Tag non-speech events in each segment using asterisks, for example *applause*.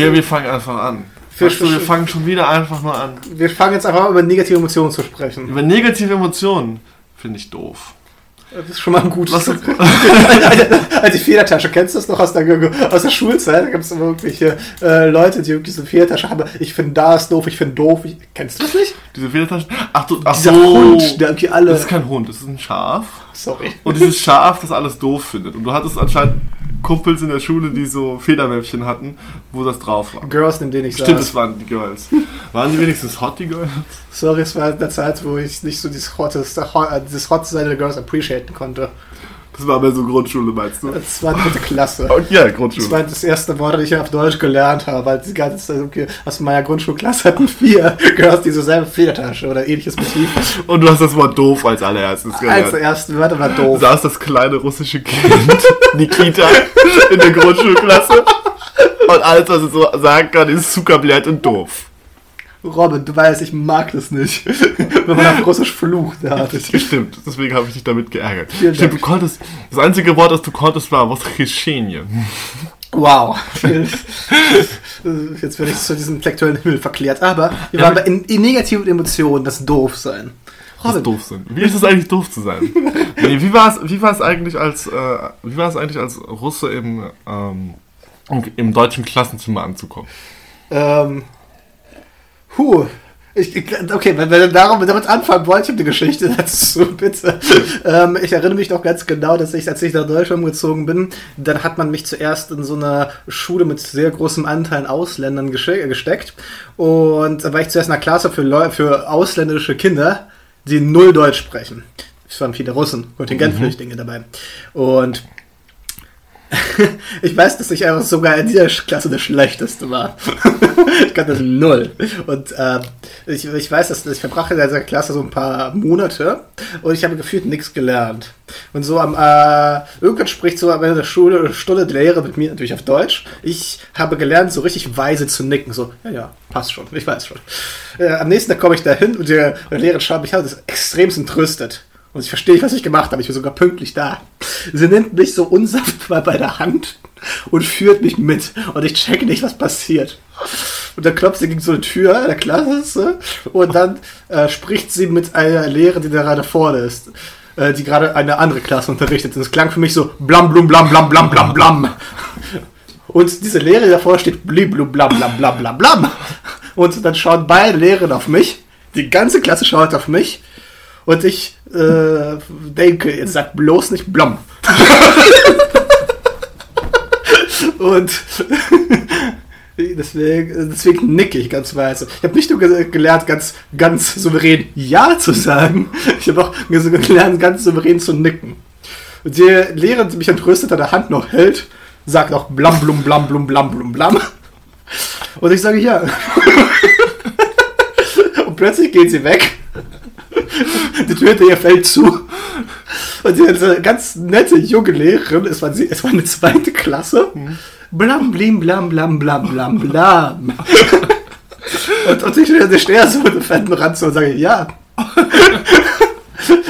Wir, wir fangen einfach an. Weißt du, wir fangen schon wieder einfach nur an. Wir fangen jetzt einfach an, über negative Emotionen zu sprechen. Über negative Emotionen finde ich doof. Das ist schon mal ein gutes. *laughs* Also die Federtasche, kennst du das noch aus der, aus der Schulzeit? Da gibt es immer irgendwelche äh, Leute, die wirklich so eine Federtasche haben. Ich finde das doof, ich finde doof. Ich, kennst du das nicht? Diese Federtaschen. Ach du, ach Dieser so. Hund, der irgendwie alle. Das ist kein Hund, das ist ein Schaf. sorry. Und dieses Schaf, das alles doof findet. Und du hattest anscheinend Kumpels in der Schule, die so Federmäppchen hatten, wo das drauf war. Girls, neben denen ich Stimmt, das waren die Girls. Waren die wenigstens hot, die Girls? Sorry, es war in der Zeit, wo ich nicht so dieses Hot, dieses Hot Seite der Girls appreciaten konnte. Das war aber so Grundschule, meinst du? Das war dritte Klasse. Oh, ja, Das Grundschule. war das erste Wort, das ich auf Deutsch gelernt habe, weil die ganze Zeit, okay, aus meiner Grundschulklasse hatten vier Girls dieselbe Federtasche oder ähnliches Motiv. Und du hast das Wort doof als allererstes Als gelernt. erste Wörter war doof. saß das kleine russische Kind, *laughs* Nikita, in der Grundschulklasse. Und alles, was er so sagen kann, ist Zuckerblät und doof. Robin, du weißt, ich mag das nicht, *laughs* wenn man auf *laughs* Russisch flucht. Derartig. Stimmt, deswegen habe ich dich damit geärgert. Stimmt, du konntest, das einzige Wort, das du konntest, war Woschenje. Wow. *laughs* Jetzt werde ich zu diesem intellektuellen Himmel verklärt. Aber wir ja, waren bei in, in negativen Emotionen, das doof sein. Robin. Das doof sein. Wie ist es eigentlich doof zu sein? nee, wie war es wie war's eigentlich als äh, eigentlich als Russe im ähm, im deutschen Klassenzimmer anzukommen? Ähm, huh. Ich, okay, wenn wir darum, damit anfangen habe eine Geschichte *laughs* dazu, bitte. Ähm, ich erinnere mich noch ganz genau, dass ich, als ich nach Deutschland umgezogen bin, dann hat man mich zuerst in so einer Schule mit sehr großem Anteil an Ausländern gesteckt. Und da war ich zuerst in einer Klasse für, Leu für ausländische Kinder, die null Deutsch sprechen. Es waren viele Russen, Kontingentflüchtlinge dabei. Und *laughs* ich weiß, dass ich einfach sogar in dieser Klasse der Schlechteste war. *laughs* ich kann das null. Und ähm, ich, ich weiß, dass ich verbrachte in dieser Klasse so ein paar Monate und ich habe gefühlt nichts gelernt. Und so am äh, irgendwann spricht so am Ende der Schule Stunde der Lehrer mit mir natürlich auf Deutsch. Ich habe gelernt, so richtig weise zu nicken. So, ja, ja, passt schon, ich weiß schon. Äh, am nächsten Tag komme ich da hin und der Lehrer schaut mich und ist extremst entrüstet. Und ich verstehe nicht, was ich gemacht habe. Ich bin sogar pünktlich da. Sie nimmt mich so unsaftbar bei der Hand und führt mich mit. Und ich checke nicht, was passiert. Und dann klopft sie gegen so eine Tür der Klasse und dann äh, spricht sie mit einer Lehrerin, die da gerade vorne ist. Äh, die gerade eine andere Klasse unterrichtet. Und es klang für mich so blam blum blam blam blam blam blam. Und diese Lehrerin davor steht blib blub blam blam blam blam blam. Und dann schauen beide Lehrerinnen auf mich. Die ganze Klasse schaut auf mich. Und ich äh, denke, jetzt sagt bloß nicht Blom. *laughs* Und *laughs* deswegen, deswegen nicke ich ganz weise. Ich habe nicht nur ge gelernt, ganz, ganz souverän Ja zu sagen, ich habe auch ge- gelernt, ganz souverän zu nicken. Und die Lehrerin, die mich entrüstet an der Hand noch hält, sagt auch Blam, blum, blam, blum, blam, blum, blam. Und ich sage ja. *laughs* Und plötzlich geht sie weg. Die Tür hinter ihr fällt zu. Und eine ganz nette junge Lehrerin. Es war, es war eine zweite Klasse. Blam, blim, blam, blam, blam, blam, blam. Und, und ich stehe so mit dem fetten Ranz und sage, ja.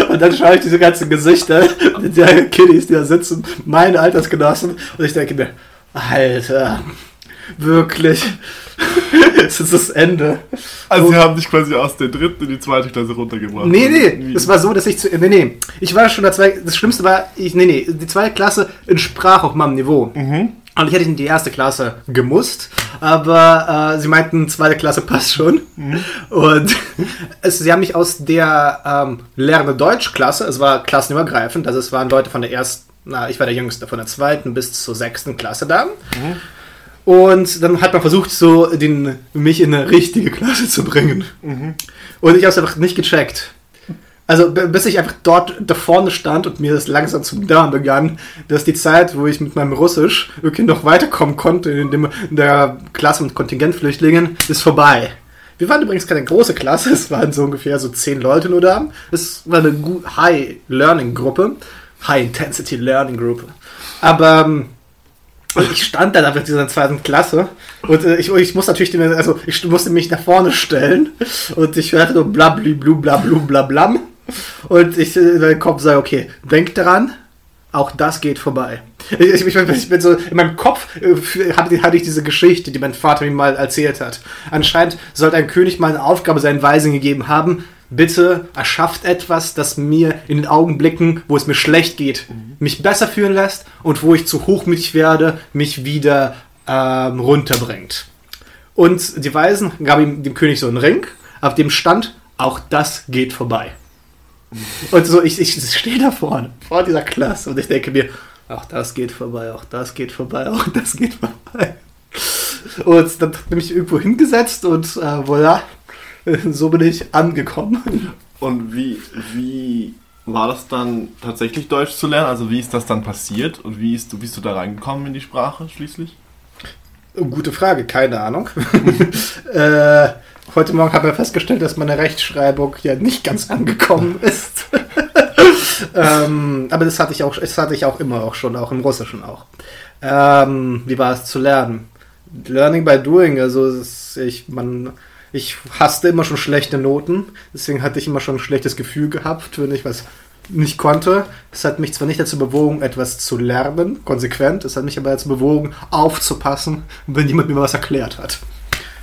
Und dann schaue ich diese ganzen Gesichter der Kiddies, die da sitzen, meine Altersgenossen. Und ich denke mir, Alter, wirklich. Es ist das Ende. Also sie haben dich quasi aus der dritten in die zweite Klasse runtergebracht. Nee, nee, es war so, dass ich zu. Nee, nee. Ich war schon der zweite. Das Schlimmste war, ich, nee, nee, die zweite Klasse entsprach auch meinem Niveau. Und ich hätte in die erste Klasse gemusst, aber äh, sie meinten, zweite Klasse passt schon. Und *laughs* es, sie haben mich aus der ähm, Lernende Deutschklasse, es war klassenübergreifend, also es waren Leute von der ersten, na, ich war der Jüngste, von der zweiten bis zur sechsten Klasse da. Und dann hat man versucht, so den, mich in eine richtige Klasse zu bringen. Und ich habe es einfach nicht gecheckt. Also bis ich einfach dort da vorne stand und mir das langsam zu dämmern begann, dass die Zeit, wo ich mit meinem Russisch wirklich noch weiterkommen konnte in, dem, in der Klasse mit Kontingentflüchtlingen, ist vorbei. Wir waren übrigens keine große Klasse, es waren so ungefähr so zehn Leute nur da. Es war eine High-Learning-Gruppe, High-Intensity-Learning-Gruppe. Aber ähm, und ich stand dann in dieser zweiten Klasse und äh, ich, ich muss natürlich, den- also ich musste mich nach vorne stellen und ich hörte so blabli blu blablu blablam und ich äh, in meinem Kopf sage, okay, denk daran, auch das geht vorbei. Ich, ich, ich, bin- so, in meinem Kopf äh, hatte ich diese Geschichte, die mein Vater mir mal erzählt hat. Anscheinend sollte ein König mal eine Aufgabe seinen Weisen gegeben haben, bitte erschafft etwas, das mir in den Augenblicken, wo es mir schlecht geht, mich besser fühlen lässt und wo ich zu hochmütig werde, mich wieder ähm, runterbringt. Und die Weisen gaben ihm dem König so einen Ring, auf dem stand, auch das geht vorbei. Und so, ich, ich stehe da vorne, vor dieser Klasse und ich denke mir, auch das geht vorbei, auch das geht vorbei, auch das geht vorbei. Und dann bin ich irgendwo hingesetzt und äh, voilà, *laughs* so bin ich angekommen. Und wie, wie war das dann tatsächlich Deutsch zu lernen? Also wie ist das dann passiert und wie ist, bist du da reingekommen in die Sprache schließlich? Gute Frage, keine Ahnung. *laughs* äh, heute Morgen haben wir festgestellt, dass meine Rechtschreibung ja nicht ganz angekommen ist. *laughs* ähm, aber das hatte ich auch, das hatte ich auch immer auch schon, auch im Russischen auch. Ähm, wie war es zu lernen? Learning by doing, also ich, man, ich hasste immer schon schlechte Noten, deswegen hatte ich immer schon ein schlechtes Gefühl gehabt, wenn ich was nicht konnte. Es hat mich zwar nicht dazu bewogen, etwas zu lernen, konsequent, es hat mich aber dazu bewogen, aufzupassen, wenn jemand mir was erklärt hat.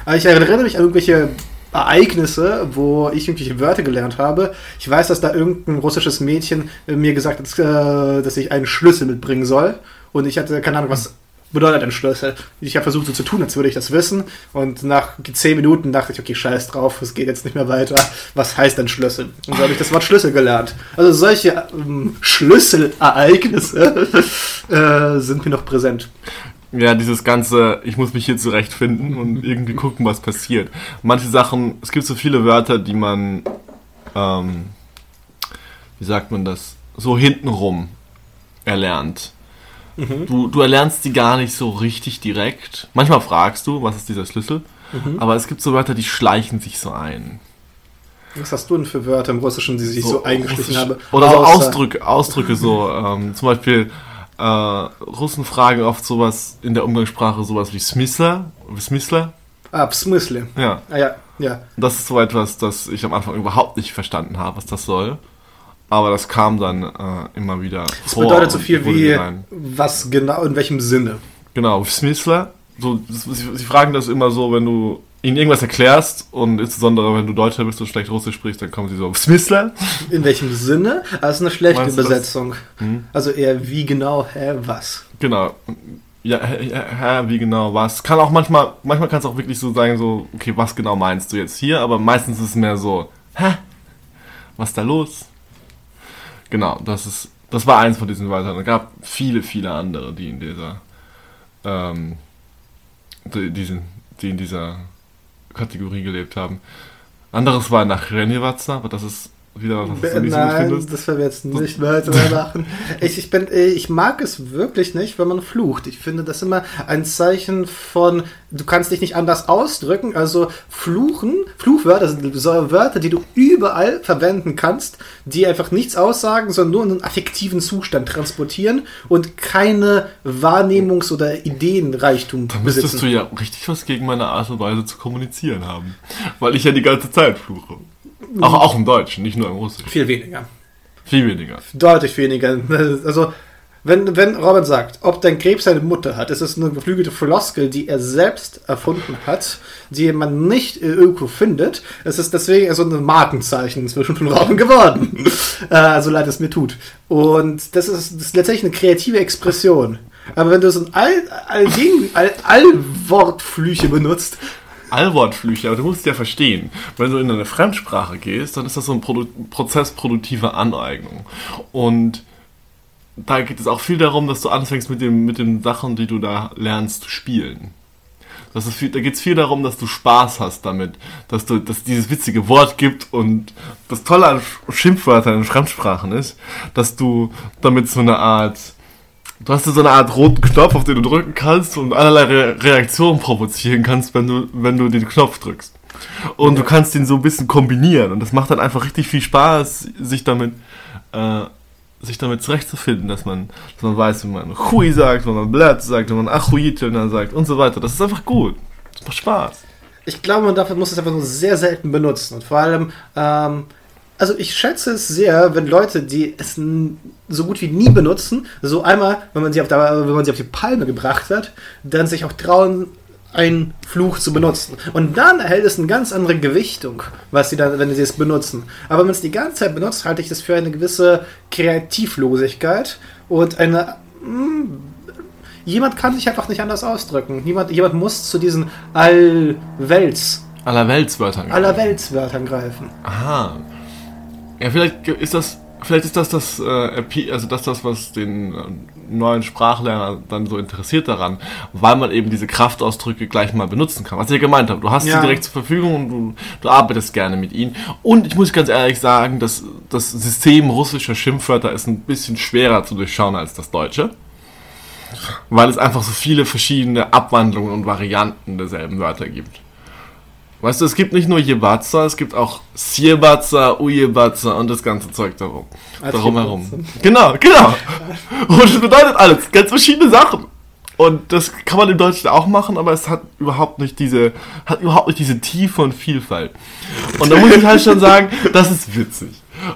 Aber ich erinnere mich an irgendwelche Ereignisse, wo ich irgendwelche Wörter gelernt habe. Ich weiß, dass da irgendein russisches Mädchen mir gesagt hat, äh, dass ich einen Schlüssel mitbringen soll. Und ich hatte keine Ahnung, was bedeutet ein Schlüssel. Ich habe versucht, so zu tun, als würde ich das wissen. Und nach zehn Minuten dachte ich, okay, scheiß drauf, es geht jetzt nicht mehr weiter. Was heißt ein Schlüssel? Und so habe ich das Wort Schlüssel gelernt. Also solche ähm, Schlüsselereignisse *laughs* äh, sind mir noch präsent. Ja, dieses ganze, ich muss mich hier zurechtfinden und irgendwie gucken, was passiert. Manche Sachen, es gibt so viele Wörter, die man, ähm, wie sagt man das, so hintenrum erlernt. Mhm. Du, du erlernst die gar nicht so richtig direkt. Manchmal fragst du, was ist dieser Schlüssel? Mhm. Aber es gibt so Wörter, die schleichen sich so ein. Was hast du denn für Wörter im Russischen, die sich so, so eingeschlichen haben? Oder so Ausdrücke, Ausdrücke so. Ähm, zum Beispiel, äh, Russen fragen oft sowas in der Umgangssprache, sowas wie Smisla. Smisla. Ah, Smysle. Ja. Ah, ja, ja. Das ist so etwas, das ich am Anfang überhaupt nicht verstanden habe, was das soll. Aber das kam dann äh, immer wieder Das bedeutet so viel wie, rein. was genau, in welchem Sinne? Genau, Smissler. So, sie, sie fragen das immer so, wenn du ihnen irgendwas erklärst und insbesondere wenn du Deutscher bist und schlecht Russisch sprichst, dann kommen sie so, Smissler? In welchem Sinne? Ah, Das ist eine schlechte Meinst Übersetzung. Hm? Also eher wie genau, hä, was? Genau. Ja, hä, wie genau, was? Kann auch manchmal, manchmal kann es auch wirklich so sein, so, okay, was genau meinst du jetzt hier? Aber meistens ist es mehr so, hä? Was ist da los? Genau, das ist, das war eins von diesen Wörtern. Es gab viele, viele andere, die in dieser, ähm, die, diesen, die in dieser Kategorie gelebt haben. Anderes war nach Renjevatsa, aber das ist wieder was, du nicht Nein, findest. das werden wir jetzt nicht weiter *laughs* machen. Ich, ich, bin, ich mag es wirklich nicht, wenn man flucht. Ich finde das immer ein Zeichen von, du kannst dich nicht anders ausdrücken. Also Fluchen, Fluchwörter sind so Wörter, die du überall verwenden kannst, die einfach nichts aussagen, sondern nur einen affektiven Zustand transportieren und keine Wahrnehmungs- oder Ideenreichtum Da müsstest besitzen. du ja richtig was gegen meine Art und Weise zu kommunizieren haben. Weil ich ja die ganze Zeit fluche. Auch, auch im Deutschen, nicht nur im Russischen. Viel weniger. Viel weniger. Deutlich weniger. Also, wenn, wenn Robin sagt, ob dein Krebs eine Mutter hat, ist es eine geflügelte Floskel, die er selbst erfunden hat, die man nicht irgendwo findet. Es ist deswegen so ein Markenzeichen inzwischen von Robin geworden. *laughs* äh, so leid es mir tut. Und das ist, das ist letztendlich eine kreative Expression. Aber wenn du so ein All, All, All, Allwortflüche benutzt, Allwortflüche, aber du musst ja verstehen, wenn du in eine Fremdsprache gehst, dann ist das so ein Produ Prozess produktiver Aneignung. Und da geht es auch viel darum, dass du anfängst mit, dem, mit den Sachen, die du da lernst, zu spielen. Das ist viel, da geht es viel darum, dass du Spaß hast damit, dass du, dass dieses witzige Wort gibt und das Tolle an Schimpfwörtern in Fremdsprachen ist, dass du damit so eine Art, du hast so eine Art roten Knopf, auf den du drücken kannst und allerlei Re Reaktionen provozieren kannst, wenn du, wenn du den Knopf drückst. Und ja. du kannst ihn so ein bisschen kombinieren und das macht dann einfach richtig viel Spaß, sich damit äh, sich damit zurechtzufinden, dass man, dass man weiß, wie man Hui sagt, wenn man Blatt sagt, wenn man Achuitena sagt und so weiter. Das ist einfach gut. Das macht Spaß. Ich glaube, man darf, muss es einfach nur sehr selten benutzen. Und vor allem, ähm, also ich schätze es sehr, wenn Leute, die es so gut wie nie benutzen, so einmal, wenn man sie auf, der, wenn man sie auf die Palme gebracht hat, dann sich auch trauen, einen Fluch zu benutzen. Und dann erhält es eine ganz andere Gewichtung, was sie dann, wenn sie es benutzen. Aber wenn man es die ganze Zeit benutzt, halte ich das für eine gewisse Kreativlosigkeit und eine. Mh, hm, jemand kann sich einfach nicht anders ausdrücken. Jemand, jemand muss zu diesen Allwelts. Allerweltswörtern. Allerweltswörtern greifen. Aha. Ja, vielleicht ist das vielleicht ist das das, äh, also das, das, was den äh, neuen Sprachlerner dann so interessiert daran, weil man eben diese Kraftausdrücke gleich mal benutzen kann. Was ich ja gemeint habe, du hast ja. sie direkt zur Verfügung und du, du arbeitest gerne mit ihnen. Und ich muss ganz ehrlich sagen, dass das System russischer Schimpfwörter ist ein bisschen schwerer zu durchschauen als das deutsche. Weil es einfach so viele verschiedene Abwandlungen und Varianten derselben Wörter gibt. Weißt du, es gibt nicht nur Jebatza, es gibt auch Siebatza, Ujebatza und das ganze Zeug darum. darum herum. Genau, genau. Und es bedeutet alles, ganz verschiedene Sachen. Und das kann man im Deutschen auch machen, aber es hat überhaupt nicht diese, hat überhaupt nicht diese Tiefe und Vielfalt. Und da muss ich halt schon sagen, das ist witzig.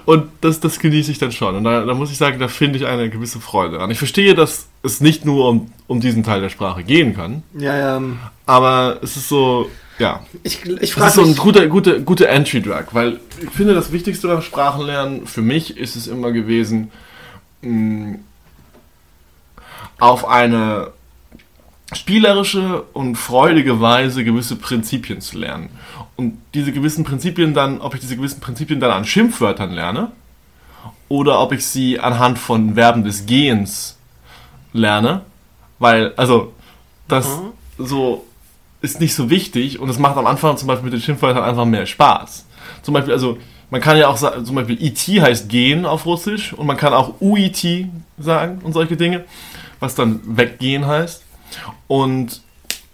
Und das, das genieße ich dann schon. Und da, da muss ich sagen, da finde ich eine gewisse Freude dran. Ich verstehe, dass es nicht nur um, um diesen Teil der Sprache gehen kann. Ja, ja. Aber es ist so, ja. Ich, ich das ist so ein guter, guter, guter Entry-Drug, weil ich finde, das Wichtigste beim Sprachenlernen für mich ist es immer gewesen, mh, auf eine spielerische und freudige Weise gewisse Prinzipien zu lernen. Und diese gewissen Prinzipien dann, ob ich diese gewissen Prinzipien dann an Schimpfwörtern lerne oder ob ich sie anhand von Verben des Gehens lerne, weil, also, das mhm. so ist nicht so wichtig und es macht am Anfang zum Beispiel mit den Schimpfwörtern einfach mehr Spaß. Zum Beispiel, also man kann ja auch sagen, zum Beispiel IT heißt gehen auf Russisch und man kann auch UIT sagen und solche Dinge, was dann weggehen heißt. Und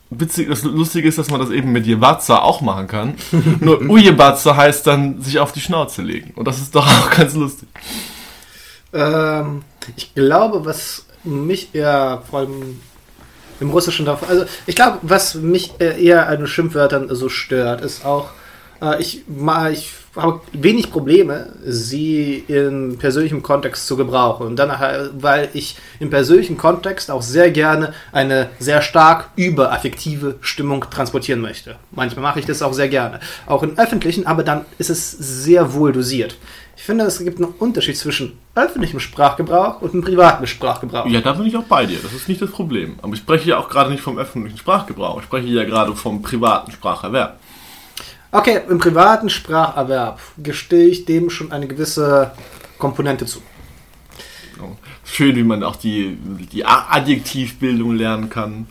witzig, das Lustige ist, dass man das eben mit Jebatza auch machen kann. *laughs* Nur Ujebatza heißt dann sich auf die Schnauze legen. Und das ist doch auch ganz lustig. Ähm, ich glaube, was mich eher vor allem im Russischen drauf. Also ich glaube, was mich eher an Schimpfwörtern so stört, ist auch, äh, ich, ich habe wenig Probleme, sie in persönlichem Kontext zu gebrauchen. Und dann, weil ich im persönlichen Kontext auch sehr gerne eine sehr stark überaffektive Stimmung transportieren möchte. Manchmal mache ich das auch sehr gerne. Auch im öffentlichen, aber dann ist es sehr wohl dosiert. Ich finde, es gibt einen Unterschied zwischen öffentlichem Sprachgebrauch und einem privaten Sprachgebrauch. Ja, da bin ich auch bei dir. Das ist nicht das Problem. Aber ich spreche ja auch gerade nicht vom öffentlichen Sprachgebrauch. Ich spreche ja gerade vom privaten Spracherwerb. Okay, im privaten Spracherwerb gestehe ich dem schon eine gewisse Komponente zu. Schön, wie man auch die, die Adjektivbildung lernen kann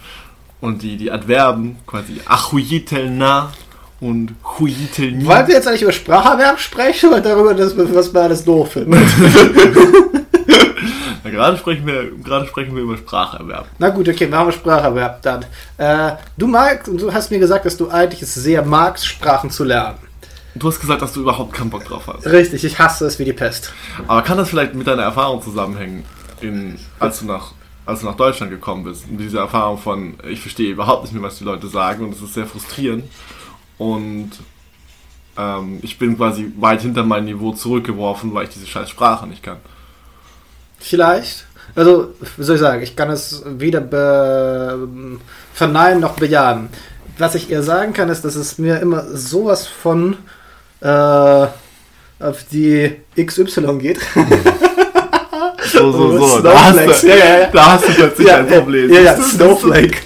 und die, die Adverben, quasi achuitelna und Huitelni. Wollen wir jetzt eigentlich über Spracherwerb sprechen oder darüber, dass, was wir alles doof finden? *laughs* Na, gerade, sprechen wir, gerade sprechen wir über Spracherwerb. Na gut, okay, machen wir Spracherwerb dann. Äh, du magst, du hast mir gesagt, dass du eigentlich es sehr magst, Sprachen zu lernen. Du hast gesagt, dass du überhaupt keinen Bock drauf hast. Richtig, ich hasse es wie die Pest. Aber kann das vielleicht mit deiner Erfahrung zusammenhängen, in, als, du nach, als du nach Deutschland gekommen bist? Und diese Erfahrung von, ich verstehe überhaupt nicht mehr, was die Leute sagen und es ist sehr frustrierend. Und ähm, ich bin quasi weit hinter mein Niveau zurückgeworfen, weil ich diese scheiß Sprache nicht kann. Vielleicht. Also, wie soll ich sagen, ich kann es weder verneinen noch bejahen. Was ich eher sagen kann, ist, dass es mir immer sowas von äh, auf die XY geht. so, so, *laughs* so. Da hast, du, ja, ja, ja. da hast du plötzlich ja, ein Problem. Ja, ja, Snowflake.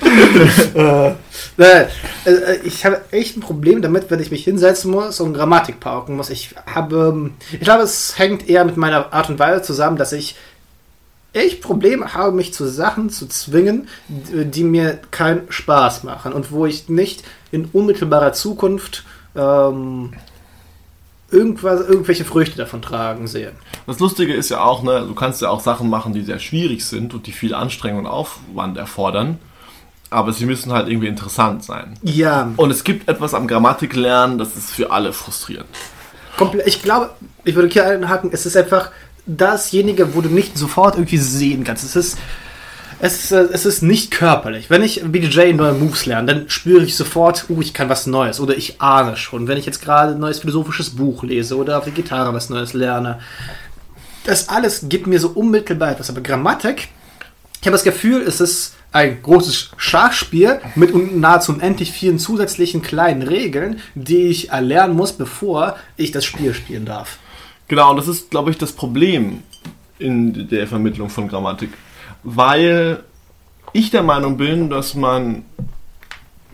*laughs* Äh, äh, ich habe echt ein Problem damit, wenn ich mich hinsetzen muss und Grammatik pauken muss. Ich habe, ich glaube, es hängt eher mit meiner Art und Weise zusammen, dass ich echt Probleme habe, mich zu Sachen zu zwingen, die die mir keinen Spaß machen und wo ich nicht in unmittelbarer Zukunft ähm, irgendwas, irgendwelche Früchte davon tragen sehe. Das Lustige ist ja auch, ne, du kannst ja auch Sachen machen, die sehr schwierig sind und die viel Anstrengung und Aufwand erfordern. Aber sie müssen halt irgendwie interessant sein. Ja, Und es gibt etwas am Grammatiklernen, das ist für alle frustrierend. komplett. Ich glaube, ich würde hier einhaken, es ist einfach dasjenige, wo du nicht sofort irgendwie sehen kannst. Es ist, es ist, äh, es ist nicht körperlich. Wenn ich BDJ neue Moves lerne, dann spüre ich sofort, uh, ich kann was Neues oder ich ahne schon. Wenn ich jetzt gerade ein neues philosophisches Buch lese oder auf der Gitarre was Neues lerne, das alles gibt mir so unmittelbar etwas. Aber Grammatik, ich habe das Gefühl, es ist ein großes Schachspiel mit nahezu unendlich vielen zusätzlichen kleinen Regeln, die ich erlernen muss, bevor ich das Spiel spielen darf. Genau, und das ist, glaube ich, das Problem in der Vermittlung von Grammatik. Weil ich der Meinung bin, dass man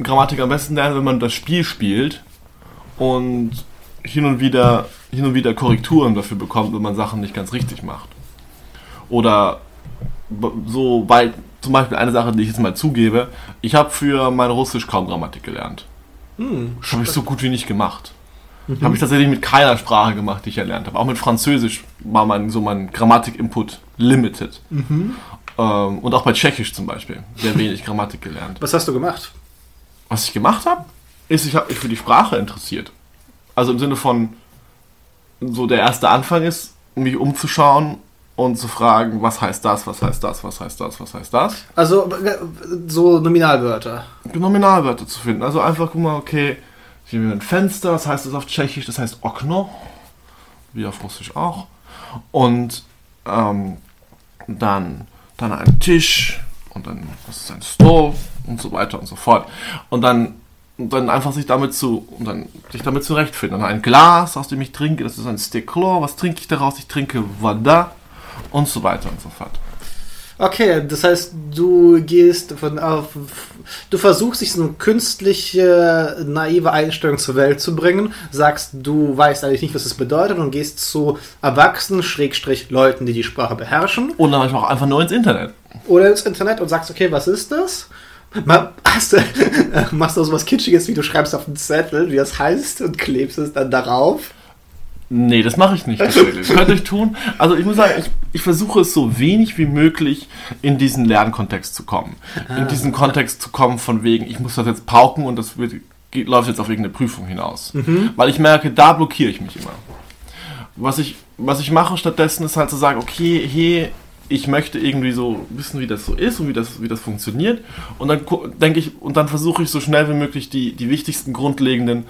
Grammatik am besten lernt, wenn man das Spiel spielt und hin und wieder, hin und wieder Korrekturen dafür bekommt, wenn man Sachen nicht ganz richtig macht. Oder so, weil zum Beispiel eine Sache, die ich jetzt mal zugebe, ich habe für mein Russisch kaum Grammatik gelernt. Hm. Habe ich so gut wie nicht gemacht. Habe ich tatsächlich mit keiner Sprache gemacht, die ich erlernt habe. Auch mit Französisch war mein, so mein Grammatik-Input limited. Ähm, und auch bei Tschechisch zum Beispiel. Sehr wenig Grammatik gelernt. Was hast du gemacht? Was ich gemacht habe, ist, ich habe mich für die Sprache interessiert. Also im Sinne von, so der erste Anfang ist, mich umzuschauen und zu fragen, was heißt das, was heißt das, was heißt das, was heißt das. Also so Nominalwörter. Nominalwörter zu finden. Also einfach, guck mal, okay, hier haben wir ein Fenster, das heißt es auf Tschechisch, das heißt Okno, wie auf Russisch auch. Und ähm, dann, dann ein Tisch und dann, das ist ein Stol und so weiter und so fort. Und dann, und dann einfach sich damit zu, und dann sich damit zurechtfinden. Dann ein Glas, aus dem ich trinke, das ist ein Steklo, was trinke ich daraus? Ich trinke Voda und so weiter und so fort. Okay, das heißt, du gehst von auf, du versuchst dich so eine künstliche, naive Einstellung zur Welt zu bringen, sagst, du weißt eigentlich nicht, was das bedeutet und gehst zu Erwachsenen, Schrägstrich Leuten, die die Sprache beherrschen dann manchmal auch einfach nur ins Internet. oder ins Internet und sagst, okay, was ist das? Ma- Hast du, *laughs* machst du so was Kitschiges, wie du schreibst auf einen Zettel, wie das heißt und klebst es dann darauf? Nee, das mache ich nicht. *laughs* könnte ich tun. Also ich muss sagen, ich, ich versuche es so wenig wie möglich in diesen Lernkontext zu kommen. in diesen Kontext zu kommen von wegen, ich muss das jetzt pauken und das wird, geht, läuft jetzt auf irgendeine Prüfung hinaus. Weil ich merke, da blockiere ich mich immer. Was ich, was ich mache stattdessen ist halt zu sagen, okay, hey, ich möchte irgendwie so wissen, wie das so ist und wie das, wie das funktioniert. Und dann denke ich, und dann versuche ich so schnell wie möglich die, die wichtigsten grundlegenden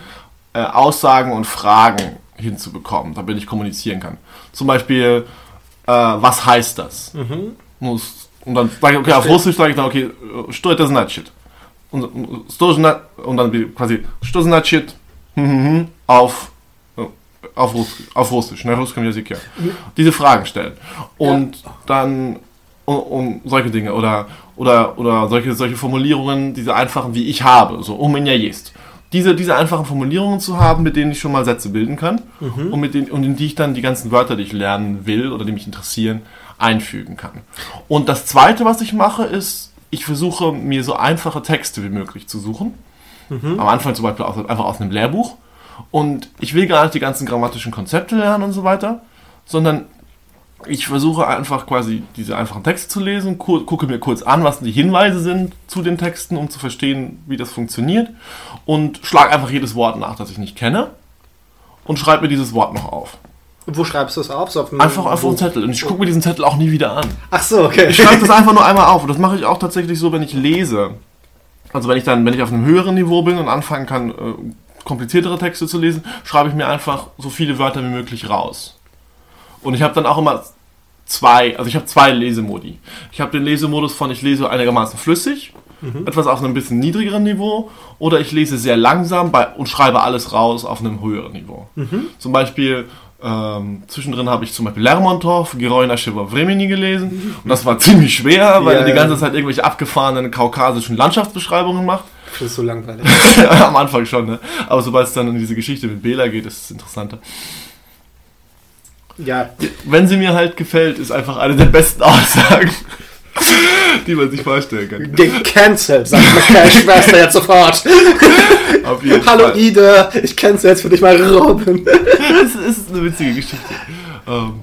äh, Aussagen und Fragen hinzubekommen, damit ich kommunizieren kann. Zum Beispiel, äh, was heißt das? Muss- Und dann sage ich, okay, auf Verstehe. Russisch sage ich dann, okay, äh, что это значит? Und, und, что зна- und dann wie- quasi, что значит mhm, auf, äh, auf, Russ, auf Russisch, ne, russischem Языке. Diese Fragen stellen. Und dann um, um solche Dinge oder, oder, oder solche, solche Formulierungen, diese einfachen, wie ich habe, so um меня есть. Diese, diese einfachen Formulierungen zu haben, mit denen ich schon mal Sätze bilden kann und, mit denen, und in die ich dann die ganzen Wörter, die ich lernen will oder die mich interessieren, einfügen kann. Und das Zweite, was ich mache, ist, ich versuche mir so einfache Texte wie möglich zu suchen. Am Anfang zum Beispiel aus, einfach aus einem Lehrbuch. Und ich will gar nicht die ganzen grammatischen Konzepte lernen und so weiter, sondern ich versuche einfach quasi diese einfachen Texte zu lesen, gu gucke mir kurz an, was die Hinweise sind zu den Texten, um zu verstehen, wie das funktioniert und schlage einfach jedes Wort nach, das ich nicht kenne und schreibe mir dieses Wort noch auf. Und wo schreibst du es auf? So auf einem- Einfach auf einen Zettel und ich gucke mir diesen Zettel auch nie wieder an. Ach so, okay. Ich schreibe das *laughs* einfach nur einmal auf und das mache ich auch tatsächlich so, wenn ich lese. Also wenn ich dann, wenn ich auf einem höheren Niveau bin und anfangen kann, äh, kompliziertere Texte zu lesen, schreibe ich mir einfach so viele Wörter wie möglich raus. Und ich habe dann auch immer zwei, also ich habe zwei Lesemodi. Ich habe den Lesemodus von ich lese einigermaßen flüssig, mhm. etwas auf einem bisschen niedrigeren Niveau, oder ich lese sehr langsam bei, und schreibe alles raus auf einem höheren Niveau. Mhm. Zum Beispiel ähm, zwischendrin habe ich zum Beispiel Lermontov, Gerojna Schivovremini gelesen mhm. und das war *laughs* ziemlich schwer, weil ja, er die ganze Zeit irgendwelche abgefahrenen kaukasischen Landschaftsbeschreibungen macht. Das ist so langweilig. *laughs* Am Anfang schon, ne? Aber sobald es dann in diese Geschichte mit Bela geht, ist es interessanter. Ja, Wenn sie mir halt gefällt, ist einfach eine der besten *laughs* Aussagen, die man sich vorstellen kann. gecancelt, sagt meine Schwester jetzt sofort. Auf jeden Hallo Fall. Ida, ich cancel jetzt für dich mal Robin. *laughs* Ist, ist eine witzige Geschichte. Ähm,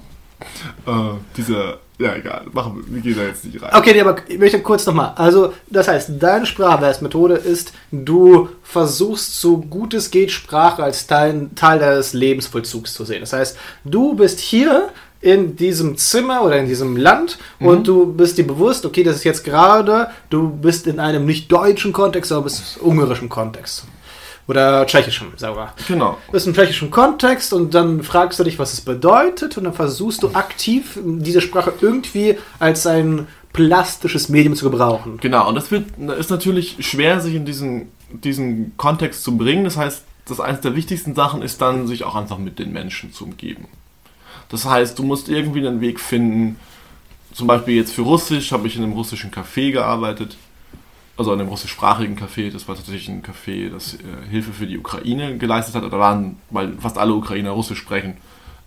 äh, dieser, ja egal, machen wir, wir gehen da jetzt nicht rein. Okay, nee, aber ich möchte kurz nochmal. Also, das heißt, deine Sprachwahlmethode ist, du versuchst so gut es geht, Sprache als Teil, Teil deines Lebensvollzugs zu sehen. Das heißt, du bist hier in diesem Zimmer oder in diesem Land und du bist dir bewusst, okay, das ist jetzt gerade, du bist in einem nicht deutschen Kontext, sondern bist in ungarischem Kontext. Oder tschechischem sogar. Genau. Du bist im tschechischen Kontext und dann fragst du dich, was es bedeutet und dann versuchst du aktiv diese Sprache irgendwie als ein plastisches Medium zu gebrauchen. Genau, und das wird, ist natürlich schwer, sich in diesen, diesen Kontext zu bringen. Das heißt, das eines der wichtigsten Sachen ist dann, sich auch einfach mit den Menschen zu umgeben. Das heißt, du musst irgendwie einen Weg finden, zum Beispiel jetzt für Russisch habe ich in einem russischen Café gearbeitet, also in einem russischsprachigen Café, das war tatsächlich ein Café, das äh, Hilfe für die Ukraine geleistet hat. Da waren, weil fast alle Ukrainer Russisch sprechen,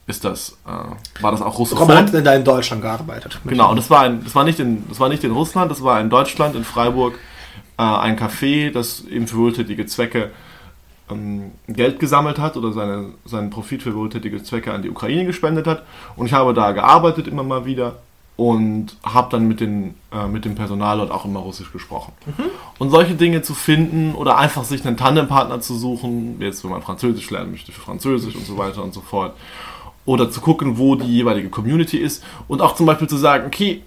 ist das, äh, war das auch Robin Russophon. hat da in Deutschland gearbeitet. Genau, und das war, ein, das, war nicht in, das war nicht in Russland, das war in Deutschland, in Freiburg, äh, ein Café, das eben für wohltätige Zwecke ähm, Geld gesammelt hat oder seine, seinen Profit für wohltätige Zwecke an die Ukraine gespendet hat. Und ich habe da gearbeitet immer mal wieder und habe dann mit, den, äh, mit dem Personal dort auch immer Russisch gesprochen. Und solche Dinge zu finden oder einfach sich einen Tandempartner zu suchen, jetzt wenn man Französisch lernen möchte für Französisch und so weiter und so fort. Oder zu gucken, wo die jeweilige Community ist und auch zum Beispiel zu sagen, okay,